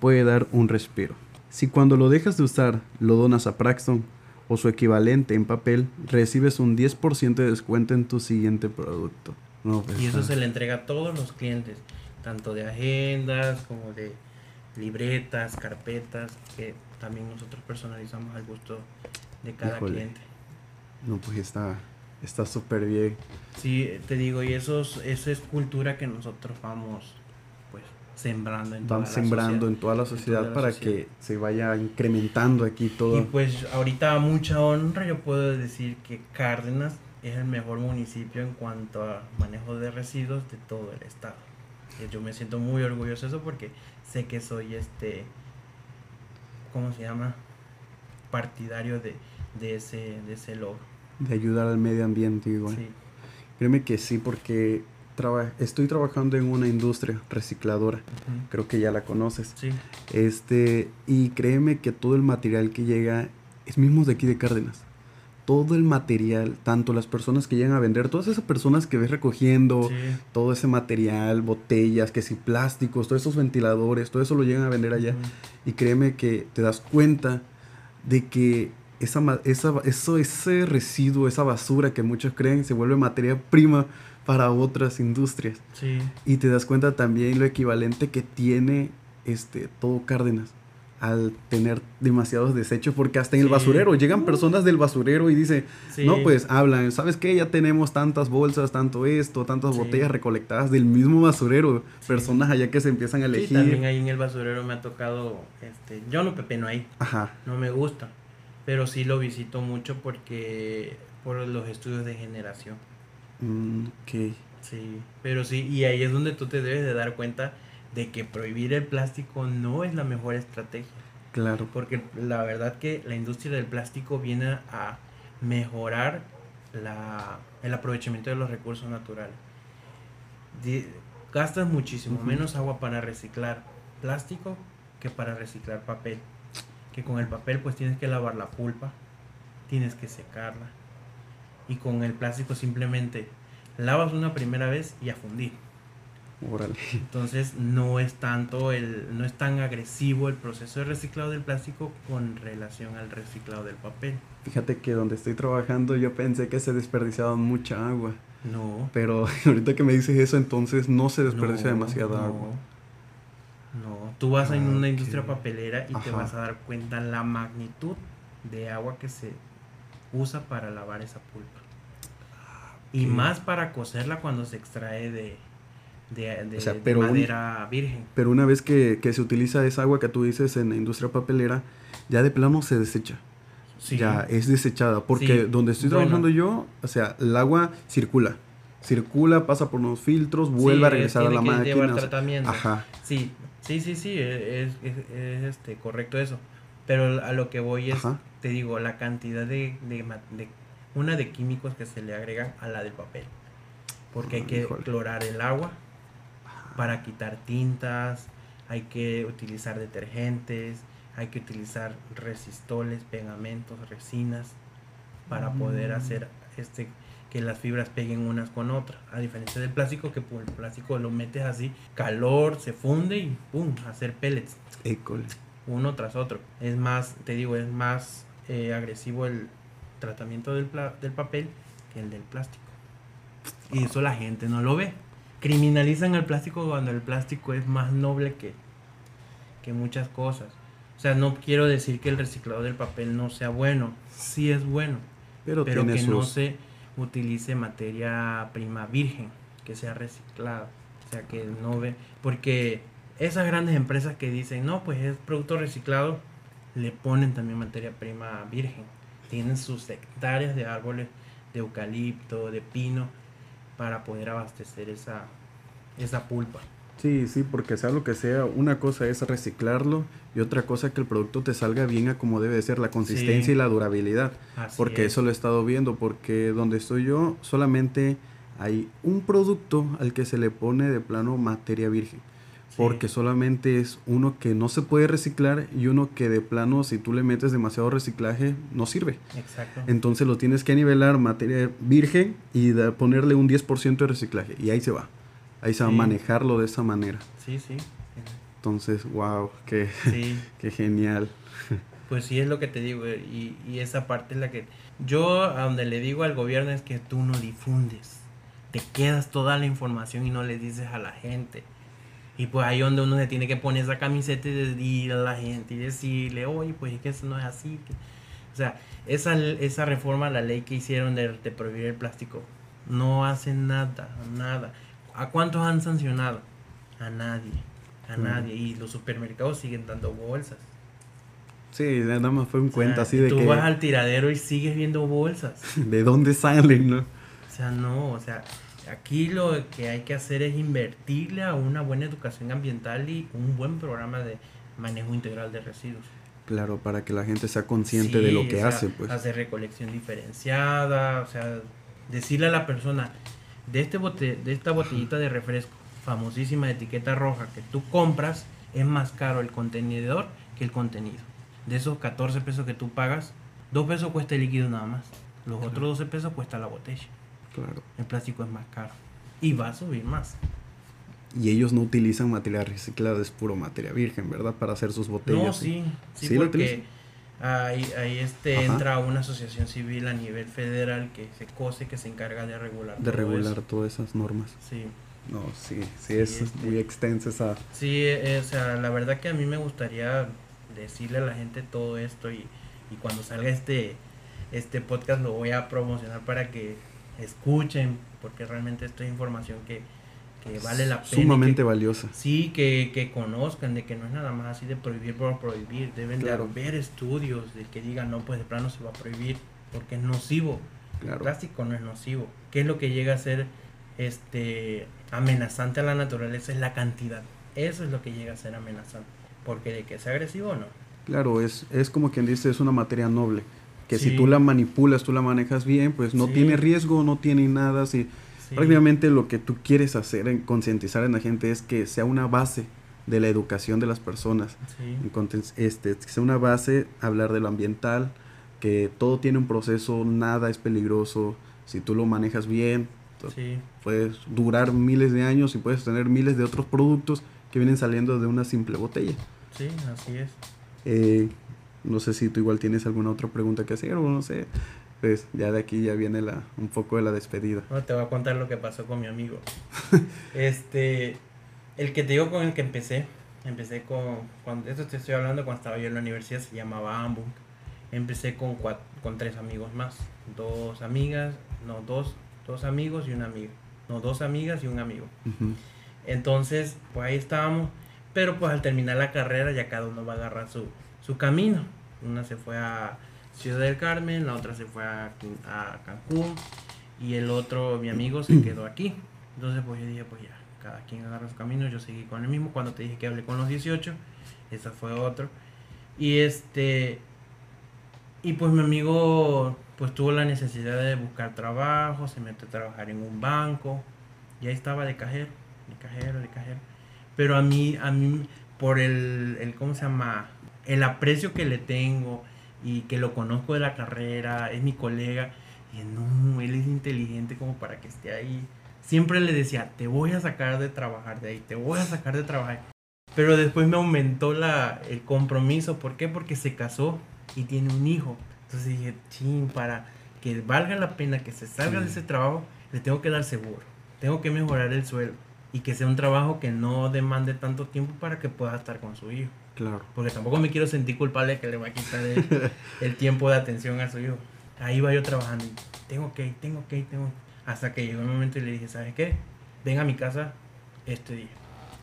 puede dar un respiro. Si cuando lo dejas de usar lo donas a Praxton o su equivalente en papel, recibes un 10% de descuento en tu siguiente producto. Pues y eso se le entrega a todos los clientes, tanto de agendas como de libretas, carpetas, que también nosotros personalizamos al gusto de cada cliente. No, pues está está súper bien. Sí, te digo, y eso es, eso es cultura que nosotros vamos pues sembrando en toda sembrando en toda la sociedad para que se vaya incrementando aquí todo. Y pues ahorita a mucha honra yo puedo decir que Cárdenas es el mejor municipio en cuanto a manejo de residuos de todo el estado. Yo me siento muy orgulloso de eso porque sé que soy este, ¿cómo se llama? Partidario de, de ese, de ese logro. De ayudar al medio ambiente igual. Sí. Créeme que sí, porque estoy trabajando en una industria recicladora. Creo que ya la conoces. Sí. Este, y créeme que todo el material que llega es mismo de aquí de Cárdenas. Todo el material, tanto las personas que llegan a vender, todas esas personas que ves recogiendo, todo ese material, botellas, que si plásticos, todos esos ventiladores, todo eso lo llegan a vender allá. Y créeme que te das cuenta de que esa, esa, eso, ese residuo, esa basura que muchos creen se vuelve materia prima para otras industrias. Sí. Y te das cuenta también lo equivalente que tiene este, todo Cárdenas al tener demasiados desechos, porque hasta en el basurero llegan personas del basurero y dicen, no, pues hablan, ¿sabes qué? Ya tenemos tantas bolsas, tanto esto, tantas botellas recolectadas del mismo basurero, personas allá que se empiezan a elegir. Sí, también ahí en el basurero me ha tocado, este, yo no pepeno ahí, Ajá. no me gusta, pero sí lo visito mucho porque por los estudios de generación. Mm, ok. Sí, pero sí, y ahí es donde tú te debes de dar cuenta de que prohibir el plástico no es la mejor estrategia. Claro. Porque la verdad que la industria del plástico viene a mejorar la, el aprovechamiento de los recursos naturales. gastas muchísimo menos agua para reciclar plástico que para reciclar papel que con el papel pues tienes que lavar la pulpa, tienes que secarla y con el plástico simplemente lavas una primera vez y a fundir. Entonces no es tanto el, no es tan agresivo el proceso de reciclado del plástico con relación al reciclado del papel. Fíjate que donde estoy trabajando yo pensé que se desperdiciaba mucha agua. No. Pero ahorita que me dices eso, entonces no se desperdicia demasiada agua. No, tú vas en una industria papelera y te vas a dar cuenta la magnitud de agua que se usa para lavar esa pulpa. Y más para cocerla cuando se extrae de, de, de, O sea, de pero un- madera virgen. Pero una vez que, que se utiliza esa agua que tú dices en la industria papelera, ya de plano se desecha. Sí. Ya es desechada. Porque Sí, donde estoy bueno. trabajando yo, o sea, el agua circula. Circula, pasa por unos filtros, vuelve a regresar a la máquina. o sea, ajá. Sí, sí, sí, sí, es, es- es, este, correcto eso. Pero a lo que voy es, Ajá. te digo, la cantidad de, de, una de químicos que se le agregan a la del papel. Porque hay que híjole. clorar el agua para quitar tintas, hay que utilizar detergentes, hay que utilizar resistoles, pegamentos, resinas para poder Mm. hacer este que las fibras peguen unas con otras. A diferencia del plástico, que pues, el plástico lo metes así, calor, se funde y pum, hacer pellets, École. uno tras otro. Es más, te digo, es más eh, agresivo el tratamiento del, pla- del papel que el del plástico. Y eso la gente no lo ve. Criminalizan el plástico cuando el plástico es más noble que, que muchas cosas. O sea, no quiero decir que el reciclado del papel no sea bueno. Sí es bueno Pero, pero tiene que no se utilice materia prima virgen, que sea reciclada, o sea, que no ve, porque esas grandes empresas que dicen, no, pues es producto reciclado, le ponen también materia prima virgen, tienen sus hectáreas de árboles de eucalipto, de pino, para poder abastecer esa, esa pulpa. Sí, sí, porque sea lo que sea, una cosa es reciclarlo y otra cosa que el producto te salga bien a como debe de ser, la consistencia Sí. y la durabilidad. Así Porque es. eso lo he estado viendo, porque donde estoy yo solamente hay un producto al que se le pone de plano materia virgen. Sí. Porque solamente es uno que no se puede reciclar y uno que de plano si tú le metes demasiado reciclaje no sirve. Exacto. Entonces lo tienes que nivelar materia virgen y ponerle un 10% de reciclaje y ahí se va. Ahí se va a Sí. manejarlo de esa manera. Sí, sí. Entonces, wow, qué, Sí. qué genial. Pues sí, es lo que te digo, eh, y, y esa parte es la que yo a donde le digo al gobierno es que tú no difundes, te quedas toda la información y no le dices a la gente. Y pues ahí donde uno se tiene que poner esa camiseta y decir a la gente y decirle, oye, pues es que eso no es así. que-". O sea, esa, esa reforma a la ley que hicieron de, de prohibir el plástico no hace nada, nada. ¿A cuántos han sancionado? A nadie, a nadie. Y los supermercados siguen dando bolsas. Sí, nada más fue un O sea, cuento así de tú que vas al tiradero y sigues viendo bolsas. de dónde salen, ¿no? O sea, no, o sea, aquí lo que hay que hacer es invertirle a una buena educación ambiental y un buen programa de manejo integral de residuos. Claro, para que la gente sea consciente de lo o que sea, hace, pues. Hacer recolección diferenciada, o sea, decirle a la persona, de, este bote, de esta botellita de refresco, famosísima de etiqueta roja, que tú compras, es más caro el contenedor que el contenido. De esos 14 pesos que tú pagas, 2 pesos cuesta el líquido nada más. Los Claro. otros 12 pesos cuesta la botella. Claro. El plástico es más caro. Y va a subir más. Y ellos no utilizan material reciclado, es puro materia virgen, ¿verdad? Para hacer sus botellas. No, sí, sí, ¿Sí lo porque? Ahí, ahí este Ajá. entra una asociación civil a nivel federal que se cose, que se encarga de regular. De todo regular eso. todas esas normas. Sí, No, sí, sí, Sí, es este- muy extensa esa... sí, eh, o sea, la verdad que a mí me gustaría decirle a la gente todo esto y, y cuando salga este, este podcast lo voy a promocionar para que escuchen, porque realmente esto es información que, que vale la pena. y que- Sumamente valiosa. Sí, que, que conozcan de que no es nada más así de prohibir por prohibir. Deben Claro. de haber estudios de que digan, no, pues de plano se va a prohibir porque es nocivo. El Claro. plástico no es nocivo. ¿Qué es lo que llega a ser este amenazante a la naturaleza? Es la cantidad. Eso es lo que llega a ser amenazante. Porque de que sea agresivo no. Claro, es, es como quien dice, es una materia noble. Que si Sí. tú la manipulas, tú la manejas bien, pues no Sí. tiene riesgo, no tiene nada. Si, Sí. Prácticamente lo que tú quieres hacer, en concientizar en la gente, es que sea una base de la educación de las personas. Sí. Entonces, este, que sea una base, hablar de lo ambiental, que todo tiene un proceso, nada es peligroso. Si tú lo manejas bien, Sí. puedes durar miles de años y puedes tener miles de otros productos que vienen saliendo de una simple botella. Sí, así es. Eh, no sé si tú igual tienes alguna otra pregunta que hacer o no sé. Pues ya de aquí ya viene la, un poco de la despedida. Te voy a contar lo que pasó con mi amigo. este, el que te digo con el que empecé, empecé con, cuando, esto te estoy hablando cuando estaba yo en la universidad, se llamaba Ambung. Empecé con, cuat- con tres amigos más, dos amigas, no, dos dos amigos y una amiga. No, dos amigas y un amigo. Entonces, pues ahí estábamos. Pero pues al terminar la carrera ya cada uno va a agarrar su, su camino. Una se fue a Ciudad del Carmen, la otra se fue a, Cancún y el otro, mi amigo, se quedó aquí. Entonces pues yo dije, pues ya, cada quien agarra su camino, yo seguí con el mismo. Cuando te dije que hablé con los 18, ese fue otro. Y este, y pues mi amigo pues tuvo la necesidad de buscar trabajo, se metió a trabajar en un banco, y ahí estaba de cajero, de cajero, de cajero. Pero a mí, a mí, por el, el ¿cómo se llama? El aprecio que le tengo y que lo conozco de la carrera, es mi colega, y no, él es inteligente como para que esté ahí. Siempre le decía, te voy a sacar de trabajar de ahí, te voy a sacar de trabajar. Pero después me aumentó la, el compromiso. ¿Por qué? Porque se casó y tiene un hijo. Entonces dije, ching, para que valga la pena que se salga de ese trabajo, le tengo que dar seguro. Tengo que mejorar el sueldo. Y que sea un trabajo que no demande tanto tiempo para que pueda estar con su hijo. Claro. Porque tampoco me quiero sentir culpable que le va a quitar el, tiempo de atención a su hijo. Ahí va yo trabajando. tengo que ir, tengo que ir, tengo Hasta que llegó el momento y le dije, ¿sabes qué? Ven a mi casa este día.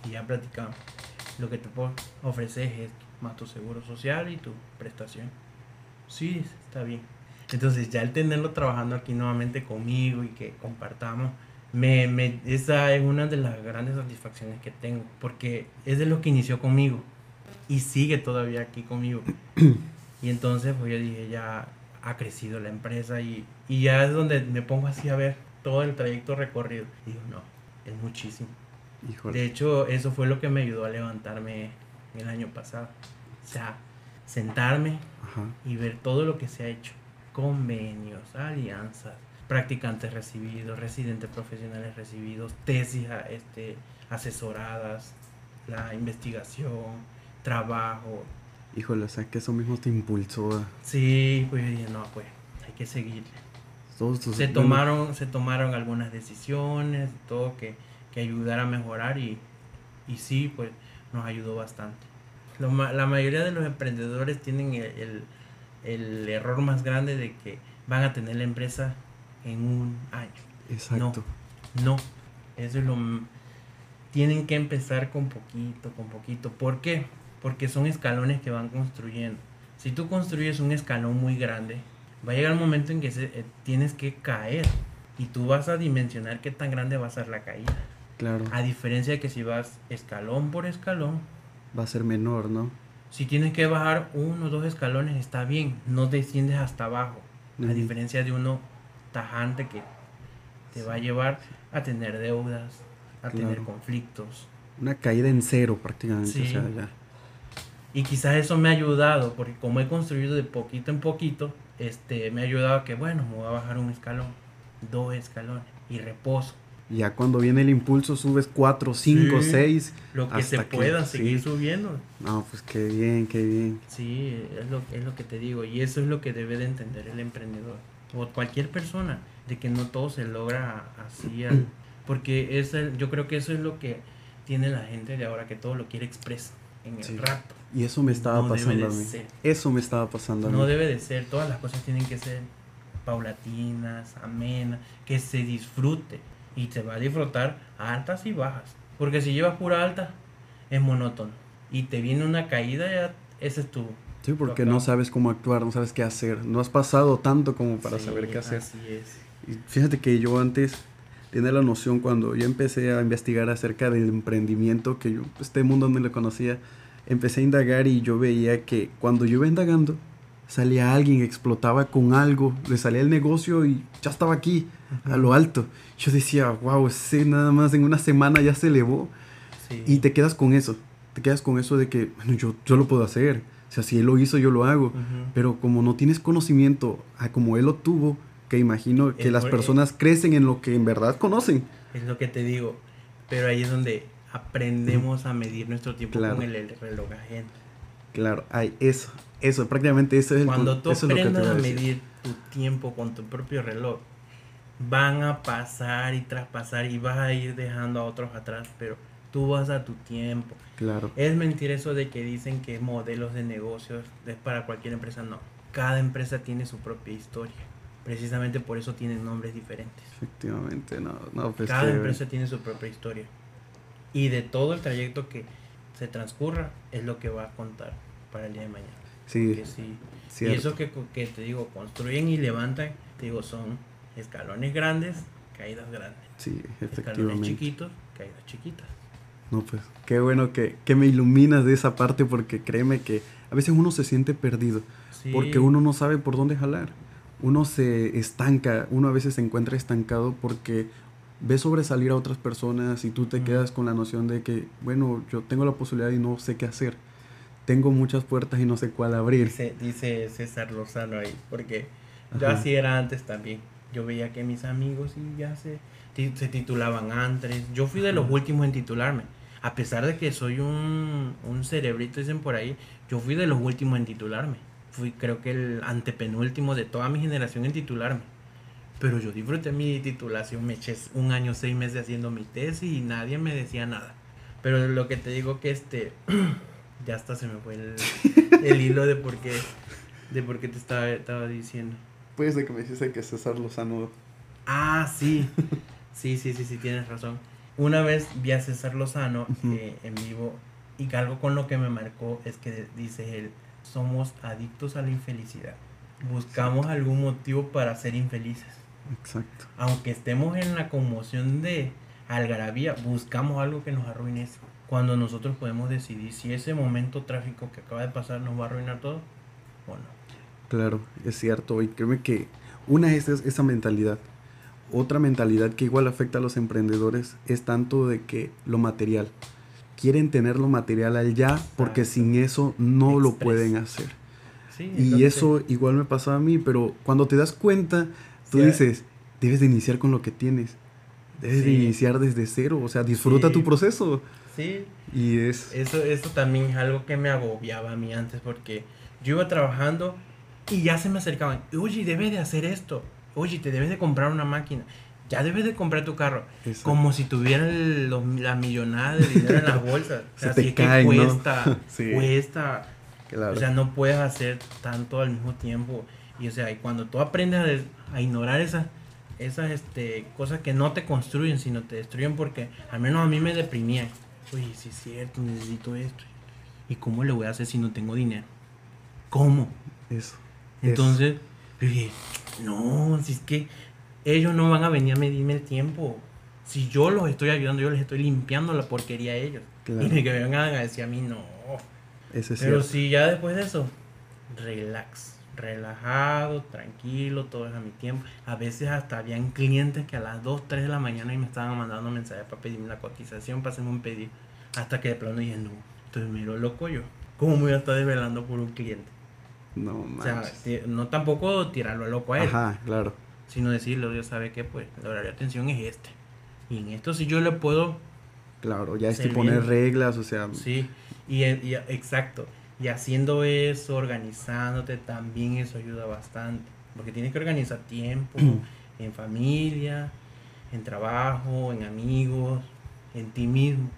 Y ya platicamos. Lo que te puedo ofrecer es más tu seguro social y tu prestación. Sí, está bien. Entonces ya el tenerlo trabajando aquí nuevamente conmigo y que compartamos, me, me, esa es una de las grandes satisfacciones que tengo, porque es de lo que inició conmigo y sigue todavía aquí conmigo. Y entonces pues yo dije, ya ha crecido la empresa y, y ya es donde me pongo así a ver todo el trayecto recorrido. Y digo, no, es muchísimo. De hecho, eso fue lo que me ayudó a levantarme el año pasado. O sea, sentarme y ver todo lo que se ha hecho. Convenios, alianzas, practicantes recibidos, residentes profesionales recibidos, tesis este, asesoradas, la investigación, trabajo. Híjole, o sea, que eso mismo te impulsó. Sí, pues yo dije, no, pues hay que seguir. se, tomaron, se tomaron algunas decisiones, todo que, que ayudara a mejorar y, y sí, pues nos ayudó bastante. la mayoría de los emprendedores tienen el, el, error más grande de que van a tener la empresa en un año. Exacto. No, no. Eso es lo... Tienen que empezar con poquito, con poquito. ¿Por qué? Porque son escalones que van construyendo. Si tú construyes un escalón muy grande, va a llegar el momento en que se, eh, tienes que caer. Y tú vas a dimensionar qué tan grande va a ser la caída. Claro. A diferencia de que si vas escalón por escalón. Va a ser menor, ¿no? Si tienes que bajar uno o dos escalones, está bien. No desciendes hasta abajo. A diferencia de uno tajante que te va a llevar a tener deudas, a tener conflictos. Una caída en cero prácticamente. Y quizás eso me ha ayudado, porque como he construido de poquito en poquito, este, me ha ayudado a que, bueno, me voy a bajar un escalón, dos escalones y reposo. Ya cuando viene el impulso subes cuatro, cinco, seis. Lo que se pueda seguir subiendo. No, pues qué bien, qué bien. Sí, es lo, es lo que te digo. Y eso es lo que debe de entender el emprendedor. O cualquier persona. De que no todo se logra así. porque es yo creo que eso es lo que tiene la gente de ahora. Que todo lo quiere expresa en el rato. Y eso me estaba pasando a mí. Eso me estaba pasando a mí. No debe de ser. Todas las cosas tienen que ser paulatinas, amenas. Que se disfrute y te va a disfrutar altas y bajas. Porque si llevas pura alta, es monótono. Y te viene una caída, ya ese es tu. Sí, porque no sabes cómo actuar, no sabes qué hacer. No has pasado tanto como para saber qué hacer. Así es. Y fíjate que yo antes tenía la noción cuando yo empecé a investigar acerca del emprendimiento, que yo, este mundo no lo conocía, empecé a indagar y yo veía que cuando yo iba indagando, salía alguien, explotaba con algo, le salía el negocio y ya estaba aquí, a lo alto. Yo decía, wow, ese nada más en una semana ya se elevó. Y te quedas con eso, te quedas con eso de que, bueno, yo, yo lo puedo hacer. O sea, si él lo hizo, yo lo hago. Pero como no tienes conocimiento a como él lo tuvo, que imagino que las personas crecen en lo que en verdad conocen. Es lo que te digo. Pero ahí es donde aprendemos a medir nuestro tiempo con el, reloj ajeno. Claro, hay eso, eso, prácticamente eso es el Cuando tú aprendas a, medir tu tiempo con tu propio reloj, van a pasar y traspasar y vas a ir dejando a otros atrás, pero tú vas a tu tiempo. Claro. Es mentira eso de que dicen que modelos de negocios es para cualquier empresa, no. Cada empresa tiene su propia historia. Precisamente por eso tienen nombres diferentes. Efectivamente, no, no pues Cada que- empresa tiene su propia historia. Y de todo el trayecto que se transcurra es lo que va a contar para el día de mañana. Sí, sí. Y eso que, que te digo, construyen y levantan, te digo, son escalones grandes, caídas grandes. Sí, Escalones efectivamente. chiquitos, caídas chiquitas. No, pues, qué bueno que, que me iluminas de esa parte porque créeme que a veces uno se siente perdido. Sí. porque uno no sabe por dónde jalar. Uno se estanca, uno a veces se encuentra estancado porque ve sobresalir a otras personas y tú te quedas con la noción de que, bueno, yo tengo la posibilidad y no sé qué hacer. Tengo muchas puertas y no sé cuál abrir. Dice, dice César Lozano ahí, porque yo Ajá. así era antes también. Yo veía que mis amigos y ya se, se titulaban antes. Yo fui de los últimos en titularme. A pesar de que soy un, un cerebrito, dicen por ahí, yo fui de los últimos en titularme. Fui creo que el antepenúltimo de toda mi generación en titularme. Pero yo disfruté mi titulación, me eché un año, seis meses haciendo mi tesis y nadie me decía nada. Pero lo que te digo que este, ya hasta se me fue el, el hilo de por qué, de por qué te estaba, estaba diciendo. Pues de que me dijiste que César Lozano... Ah, sí, sí, sí, sí, sí, tienes razón. Una vez vi a César Lozano eh, en vivo y algo con lo que me marcó es que dice él, somos adictos a la infelicidad. Buscamos algún motivo para ser infelices. Exacto. aunque estemos en la conmoción de algarabía, buscamos algo que nos arruine eso. Cuando nosotros podemos decidir si ese momento trágico que acaba de pasar nos va a arruinar todo o no. Claro, es cierto. Y créeme que una es es esa mentalidad. Otra mentalidad que igual afecta a los emprendedores es tanto de que lo material. Quieren tener lo material al ya porque Exacto. sin eso no lo Express. pueden hacer. Sí, lo Y que eso igual me pasaba a mí, pero cuando te das cuenta, tú dices, debes de iniciar con lo que tienes. Debes de iniciar desde cero, o sea, disfruta Sí. tu proceso. sí, Y es... eso, eso también es algo que me agobiaba a mí antes porque yo iba trabajando y ya se me acercaban, oye, debes de hacer esto, oye, te debes de comprar una máquina, ya debes de comprar tu carro. Como si tuvieran los- la millonada de dinero en las bolsas. Se sea, te es caen, que ¿no? cuesta, Sí. cuesta. Claro. O sea, no puedes hacer tanto al mismo tiempo. Y o sea, y cuando tú aprendes a, ignorar esas, esas este, cosas que no te construyen, sino te destruyen porque al menos a mí me deprimían. Oye, sí es cierto, necesito esto. ¿Y cómo le voy a hacer si no tengo dinero? ¿Cómo? Eso. Entonces, yo dije, no, si es que ellos no van a venir a medirme el tiempo. Si yo los estoy ayudando, yo les estoy limpiando la porquería a ellos. Claro. Y ni que vengan a decir a mí, no. Ese es Pero cierto. si ya después de eso, relax, relajado, tranquilo, todo es a mi tiempo. A veces hasta habían clientes que a las 2, 3 de la mañana y me estaban mandando mensajes para pedirme la cotización, para hacerme un pedido. Hasta que de plano dije, no, entonces miro loco yo. ¿Cómo me voy a estar desvelando por un cliente? No O sea, manches. no tampoco tirarlo a loco a él, Ajá, claro. sino decirle, Dios sabe que pues el horario de atención es este. Y en esto sí yo le puedo, Claro, ya es que poner reglas, o sea, sí, y, y- exacto. Y haciendo eso, organizándote, también eso ayuda bastante. Porque tienes que organizar tiempo en familia, en trabajo, en amigos, en ti mismo.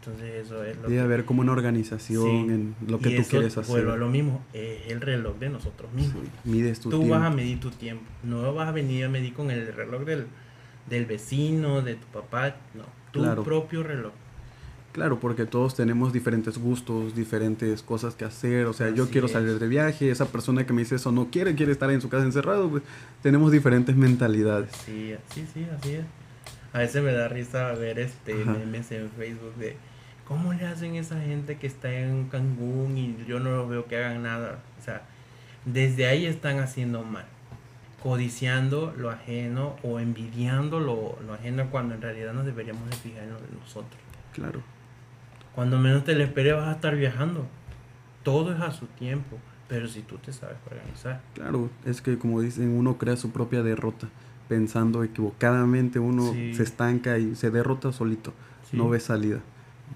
Entonces eso es lo debe que... haber como una organización Sí, en lo que y tú eso, quieres hacer. Vuelvo a lo mismo, es el reloj de nosotros mismos. Sí, Mides tu Tú tiempo. vas a medir tu tiempo. No vas a venir a medir con el reloj del, del vecino, de tu papá. No, tu Claro. propio reloj. Claro, porque todos tenemos diferentes gustos, diferentes cosas que hacer. O sea, yo quiero es. salir de viaje, esa persona que me dice eso no quiere, quiere estar en su casa encerrado. Pues, tenemos diferentes mentalidades. Sí, sí, sí, así es. A veces me da risa ver este Ajá. memes en Facebook de cómo le hacen esa gente que está en Cancún y yo no veo que hagan nada. O sea, desde ahí están haciendo mal. Codiciando lo ajeno o envidiando lo, lo ajeno cuando en realidad nos deberíamos de fijar en lo de nosotros. Claro. Cuando menos te lo esperes vas a estar viajando. Todo es a su tiempo. Pero si tú te sabes organizar. Claro, es que como dicen, uno crea su propia derrota. Pensando equivocadamente, uno Sí. se estanca y se derrota solito. Sí. No ve salida.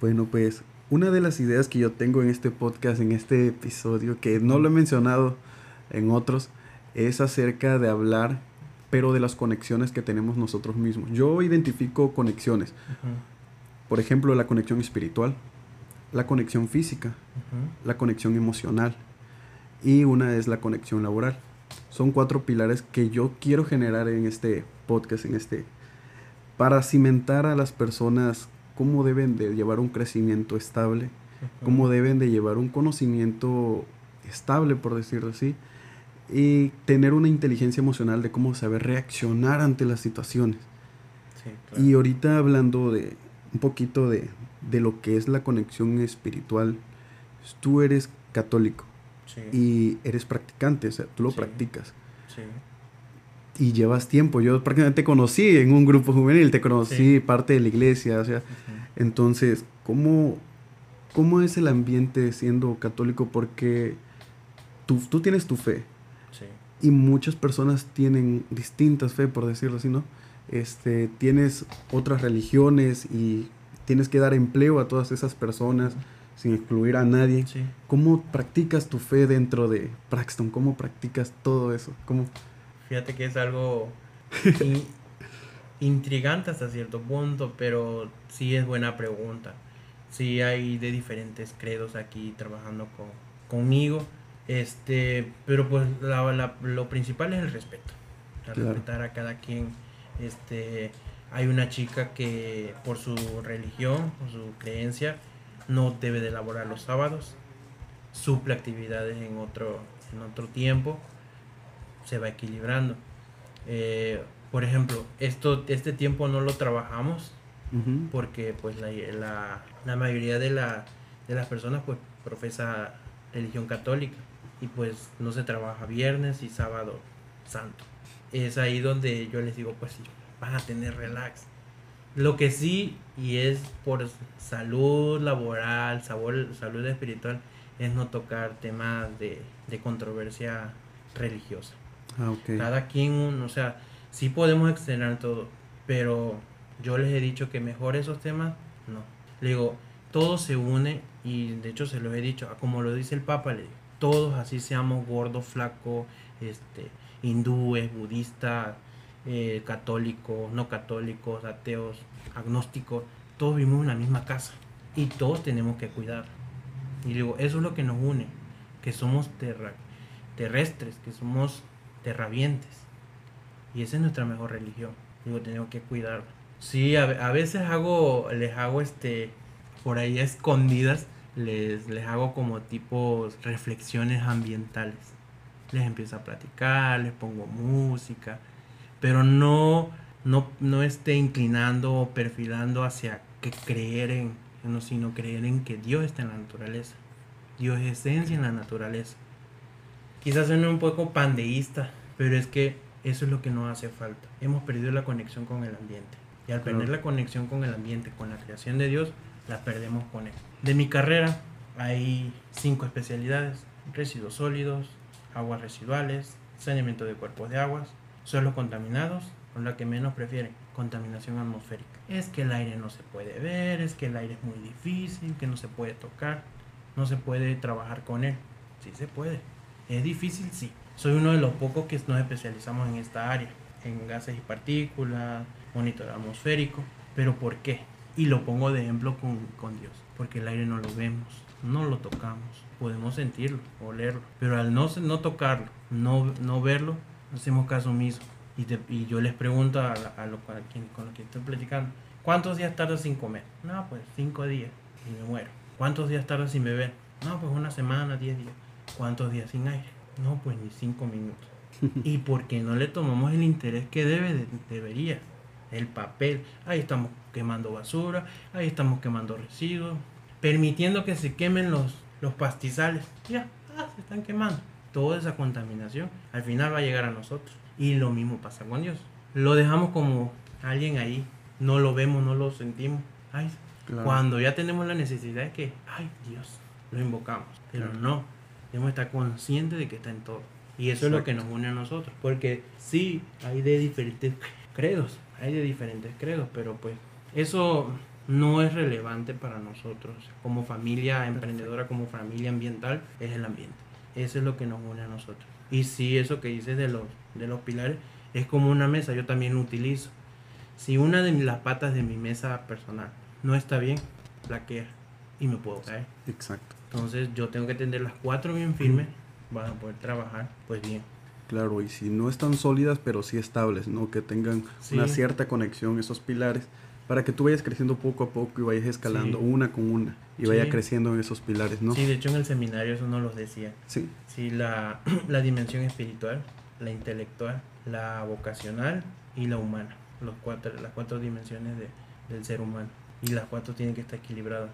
Bueno, pues una de las ideas que yo tengo en este podcast, en este episodio, que no lo he mencionado en otros, es acerca de hablar, pero de las conexiones que tenemos nosotros mismos. Yo identifico conexiones. Ujú, Por ejemplo, la conexión espiritual, la conexión física, ujú. la conexión emocional y una es la conexión laboral. son cuatro pilares que yo quiero generar en este podcast, en este, para cimentar a las personas cómo deben de llevar un crecimiento estable, cómo deben de llevar un conocimiento estable, por decirlo así, y tener una inteligencia emocional de cómo saber reaccionar ante las situaciones. Y ahorita hablando de un poquito de, de, lo que es la conexión espiritual, tú eres católico y eres practicante, o sea, tú lo practicas. Y llevas tiempo, yo prácticamente te conocí en un grupo juvenil, te conocí parte de la iglesia, o sea, entonces, ¿cómo, ¿cómo es el ambiente siendo católico? Porque tú, tú tienes tu fe, y muchas personas tienen distintas fe, por decirlo así, ¿no? Este, tienes otras religiones y tienes que dar empleo a todas esas personas sin excluir a nadie. ¿Cómo practicas tu fe dentro de Praxton? ¿Cómo practicas todo eso? ¿Cómo? Fíjate que es algo intrigante hasta cierto punto, pero sí es buena pregunta. Sí hay de diferentes credos aquí trabajando con, conmigo este, pero pues lo principal es el respeto. Respetar a cada quien. Este, hay una chica que por su religión, por su creencia, no debe de elaborar los sábados. Suple actividades en otro, en otro tiempo. Se va equilibrando. Eh, por ejemplo, esto, este tiempo no lo trabajamos porque pues la, la, mayoría de, la, de las personas pues profesa religión católica y pues no se trabaja viernes y sábado santo. Es ahí donde yo les digo, pues sí, van a tener relax. Lo que sí, y es por salud laboral, sabor, salud espiritual, es no tocar temas de, controversia religiosa. Ah, Cada quien, o sea, sí podemos externar todo, pero yo les he dicho que mejor esos temas, no. Le digo, todo se une y de hecho se lo he dicho, como lo dice el Papa, le digo, todos, así seamos gordos, flacos, este, hindúes, budistas, eh, católicos, no católicos, ateos, agnósticos, todos vivimos en la misma casa y todos tenemos que cuidar. Y digo, eso es lo que nos une, que somos terrestres, que somos terravientes. Y esa es nuestra mejor religión. Digo, tenemos que cuidar. Sí, a, a veces hago, les hago este, por ahí escondidas, les, les hago como tipos reflexiones ambientales. Les empiezo a platicar, les pongo música, pero no, no, no esté inclinando o perfilando hacia que creer en, no, sino creer en que Dios está en la naturaleza. Dios es esencia en la naturaleza. Quizás suene un poco pandeísta, pero es que eso es lo que nos hace falta. Hemos perdido la conexión con el ambiente. Y al perder la conexión con el ambiente, con la creación de Dios, la perdemos con él. De mi carrera hay cinco especialidades, residuos sólidos, aguas residuales, saneamiento de cuerpos de aguas, suelos contaminados, con la que menos prefieren, contaminación atmosférica. Es que el aire no se puede ver, es que el aire es muy difícil, que no se puede tocar, no se puede trabajar con él. Sí se puede. Es difícil, sí. Soy uno de los pocos que nos especializamos en esta área, en gases y partículas, monitor atmosférico. Pero ¿por qué? Y lo pongo de ejemplo con, con Dios, porque el aire no lo vemos, no lo tocamos, podemos sentirlo, olerlo, pero al no, no tocarlo, no, no verlo, hacemos caso omiso. Y, y yo les pregunto a, a, lo, quien, con los que estoy platicando, ¿cuántos días tardas sin comer? No, pues cinco días y me muero. ¿Cuántos días tardas sin beber? No, pues una semana, diez días. ¿Cuántos días sin aire? No, pues ni cinco minutos. ¿Y por qué no le tomamos el interés que debe, debería? El papel. Ahí estamos quemando basura, ahí estamos quemando residuos, permitiendo que se quemen los, los pastizales. Ya, ah, se están quemando. Toda esa contaminación al final va a llegar a nosotros. Y lo mismo pasa con Dios. Lo dejamos como alguien ahí, no lo vemos, no lo sentimos. Ay, Cuando ya tenemos la necesidad de que, ay Dios, lo invocamos. Pero no, debemos estar conscientes de que está en todo. Y eso es lo que nos une a nosotros. Porque sí, hay de diferentes credos, hay de diferentes credos, pero pues eso no es relevante para nosotros. Como familia emprendedora, como familia ambiental, es el ambiente. Eso es lo que nos une a nosotros. Y sí, eso que dices de los, de los pilares, es como una mesa, yo también lo utilizo. Si una de las patas de mi mesa personal no está bien, plaquea y me puedo caer. Exacto. Entonces yo tengo que tener las cuatro bien firmes para poder trabajar pues bien. Claro, y si no están sólidas, pero sí estables, ¿no? Que tengan una cierta conexión esos pilares para que tú vayas creciendo poco a poco y vayas escalando una con una y vaya creciendo en esos pilares, ¿no? Sí, de hecho en el seminario eso nos lo decía. Sí. Sí, la, la dimensión espiritual, la intelectual, la vocacional y la humana. Los cuatro, las cuatro dimensiones de, del ser humano. Y las cuatro tienen que estar equilibradas.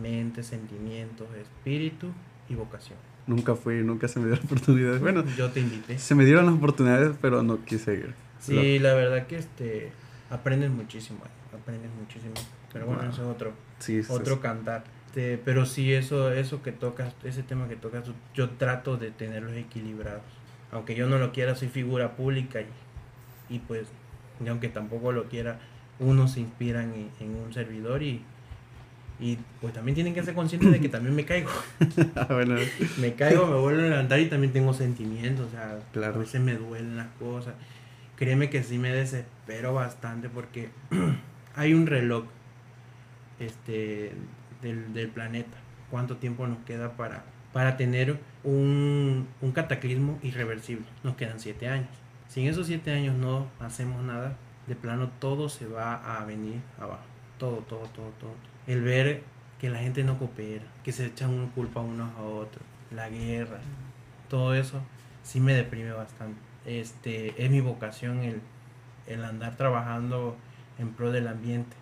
Mente, sentimientos, espíritu y vocación. Nunca fui, nunca se me dio la oportunidad. Bueno, yo te invité. Se me dieron las oportunidades, pero no quise ir. Sí, la verdad que este aprendes muchísimo, aprendes muchísimo. Pero bueno, eso es otro, otro cantar. Este, pero sí, eso, eso que tocas, ese tema que tocas, yo trato de tenerlos equilibrados. Aunque yo no lo quiera, soy figura pública y, y pues, y aunque tampoco lo quiera, uno se inspira en, en un servidor y, y pues también tienen que ser conscientes de que también me caigo. Ah, me caigo, me vuelvo a levantar y también tengo sentimientos. O sea, a veces me duelen las cosas. Créeme que sí me desespero bastante porque hay un reloj este, del, planeta. ¿Cuánto tiempo nos queda para, para tener un, un cataclismo irreversible? Nos quedan siete años. Si en esos siete años no hacemos nada, de plano todo se va a venir abajo. Todo, todo, todo, todo. El ver que la gente no coopera, que se echan una culpa unos a otros, la guerra, todo eso sí me deprime bastante. Este, es mi vocación el, el andar trabajando en pro del ambiente.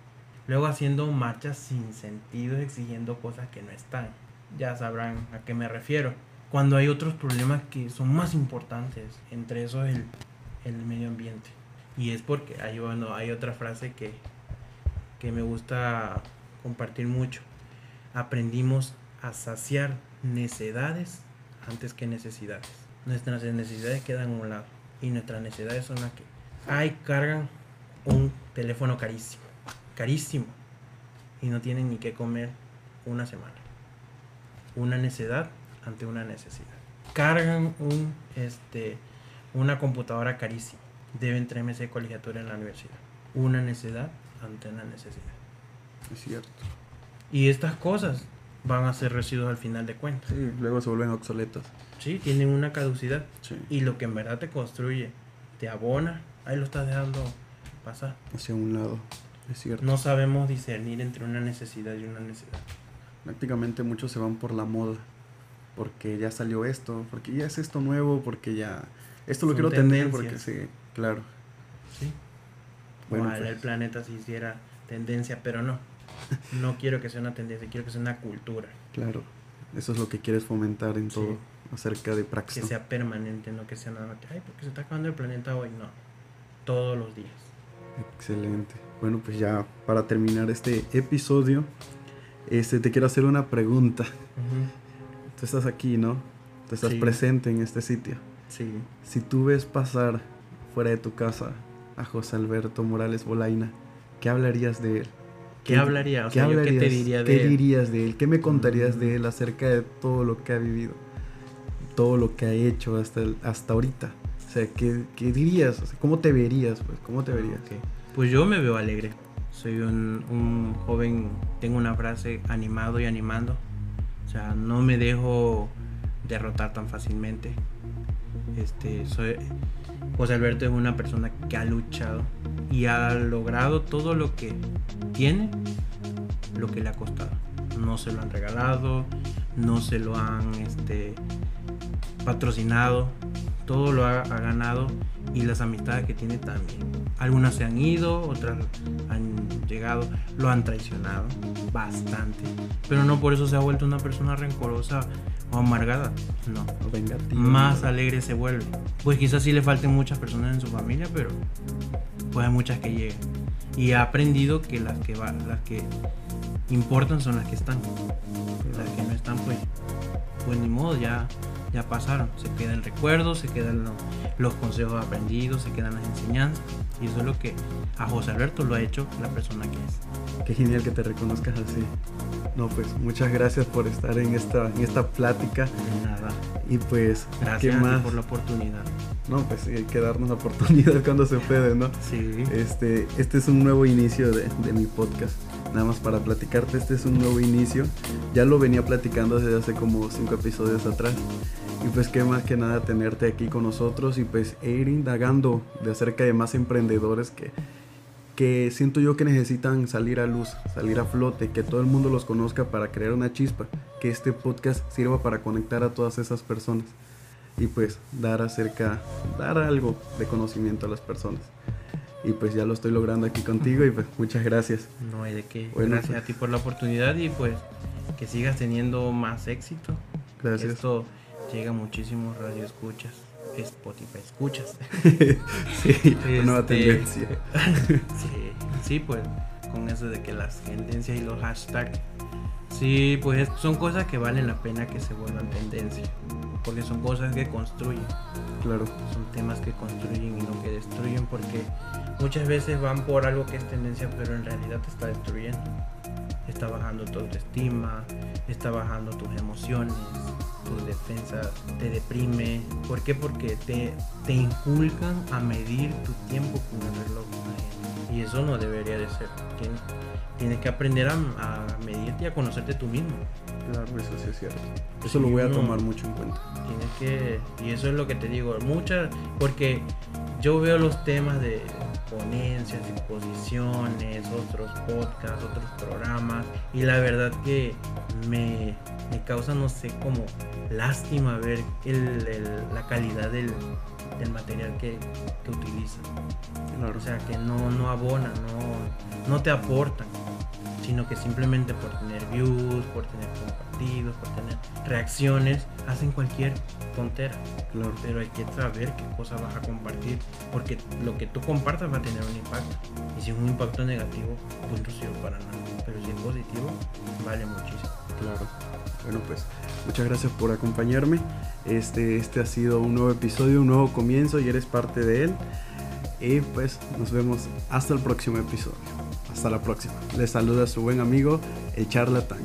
Luego haciendo marchas sin sentido, exigiendo cosas que no están. Ya sabrán a qué me refiero. Cuando hay otros problemas que son más importantes, entre esos el, el medio ambiente. Y es porque hay, bueno, hay otra frase que, que me gusta compartir mucho. Aprendimos a saciar necesidades antes que necesidades. Nuestras necesidades quedan a un lado y nuestras necesidades son las que hay cargan un teléfono carísimo, carísimo y no tienen ni qué comer una semana. Una necesidad ante una necesidad. Cargan un este una computadora carísima deben traerme esa colegiatura en la universidad. Una necesidad ante una necesidad. Es cierto. Y estas cosas van a ser residuos al final de cuentas. Sí, luego se vuelven obsoletas. Sí, tienen una caducidad. Y lo que en verdad te construye, te abona, ahí lo estás dejando pasar. Hacia un lado, es cierto. No sabemos discernir entre una necesidad y una necesidad. Prácticamente muchos se van por la moda. Porque ya salió esto, porque ya es esto nuevo, porque ya... Esto lo quiero tener porque sí. Claro. Sí. Bueno, el pues. planeta si hiciera tendencia, pero no. No quiero que sea una tendencia, quiero que sea una cultura. Claro. Eso es lo que quieres fomentar en todo acerca de praxis. Que sea permanente, no que sea nada que, ay, porque se está acabando el planeta hoy, no. Todos los días. Excelente. Bueno, pues ya para terminar este episodio, este te quiero hacer una pregunta. Tú estás aquí, ¿no? Tú estás presente en este sitio. Sí. Si tú ves pasar fuera de tu casa a José Alberto Morales Bolaina, ¿qué hablarías de él? ¿Qué, hablaría? ¿qué, hablarías? ¿qué, te diría de ¿Qué dirías de él? ¿Qué me contarías de él acerca de todo lo que ha vivido? Todo lo que ha hecho hasta, hasta ahorita. O sea, ¿qué, qué dirías? ¿Cómo te verías? Pues? ¿Cómo te verías? Pues yo me veo alegre. Soy un, un joven, tengo una frase animado y animando. O sea, no me dejo derrotar tan fácilmente. Este, soy, José Alberto es una persona que ha luchado y ha logrado todo lo que tiene, lo que le ha costado. No se lo han regalado, no se lo han este, patrocinado, todo lo ha, ganado y las amistades que tiene también. Algunas se han ido, otras han llegado, lo han traicionado bastante, pero no por eso se ha vuelto una persona rencorosa o amargada, no. Más alegre se vuelve. Pues quizás sí le falten muchas personas en su familia, pero pues hay muchas que llegan. Y ha aprendido que las que van, las que importan son las que están. Las que no están, pues, pues ni modo, ya ya pasaron. Se queda el recuerdo, se quedan los, consejos aprendidos, se quedan las enseñanzas. Y eso es lo que a José Alberto lo ha hecho la persona que es. Qué genial que te reconozcas así. No, pues muchas gracias por estar en esta, en esta plática. De nada. Y pues, gracias más? por la oportunidad. No, pues hay que darnos la oportunidad cuando se puede, ¿no? Sí. Este, este es un nuevo inicio de, de mi podcast nada más para platicarte, este es un nuevo inicio. Ya lo venía platicando desde hace como cinco episodios atrás. Y pues qué más que nada tenerte aquí con nosotros y pues e ir indagando de acerca de más emprendedores que, que siento yo que necesitan salir a luz, salir a flote, que todo el mundo los conozca para crear una chispa, que este podcast sirva para conectar a todas esas personas y pues dar acerca, dar algo de conocimiento a las personas. Y pues ya lo estoy logrando aquí contigo y pues muchas gracias. No hay de qué. gracias pues. a ti por la oportunidad y pues que sigas teniendo más éxito. Gracias. Esto llega muchísimo radio escuchas. Spotify escuchas. sí, nueva este, tendencia. sí, sí, pues con eso de que las tendencias y los hashtags. Sí, pues son cosas que valen la pena que se vuelvan tendencia porque son cosas que construyen. Claro. Son temas que construyen y no que destruyen, porque muchas veces van por algo que es tendencia, pero en realidad te está destruyendo. Está bajando tu autoestima, está bajando tus emociones, tu defensa te deprime. ¿Por qué? Porque te, te inculcan a medir tu tiempo con el reloj. Y eso no debería de ser. Tienes que aprender a, a medirte y a conocerte tú mismo. Claro, eso sí es cierto. Eso lo voy a tomar mucho en cuenta. Tienes que, y eso es lo que te digo, muchas, porque yo veo los temas de ponencias, exposiciones, otros podcasts, otros programas, y la verdad que me, me causa, no sé, como lástima ver el, la calidad del, del material que, que utilizan. Claro. O sea, que no, no abona, no, no te aportan sino que simplemente por tener views, por tener compartidos, por tener reacciones, hacen cualquier tontera. Claro. Pero hay que saber qué cosa vas a compartir, porque lo que tú compartas va a tener un impacto. Y si es un impacto negativo, pues no sirve para nada. Pero si es positivo, vale muchísimo. Claro. Bueno, pues muchas gracias por acompañarme. Este, este ha sido un nuevo episodio, un nuevo comienzo y eres parte de él. Y pues nos vemos hasta el próximo episodio. Hasta la próxima. Les saluda su buen amigo, el charlatán.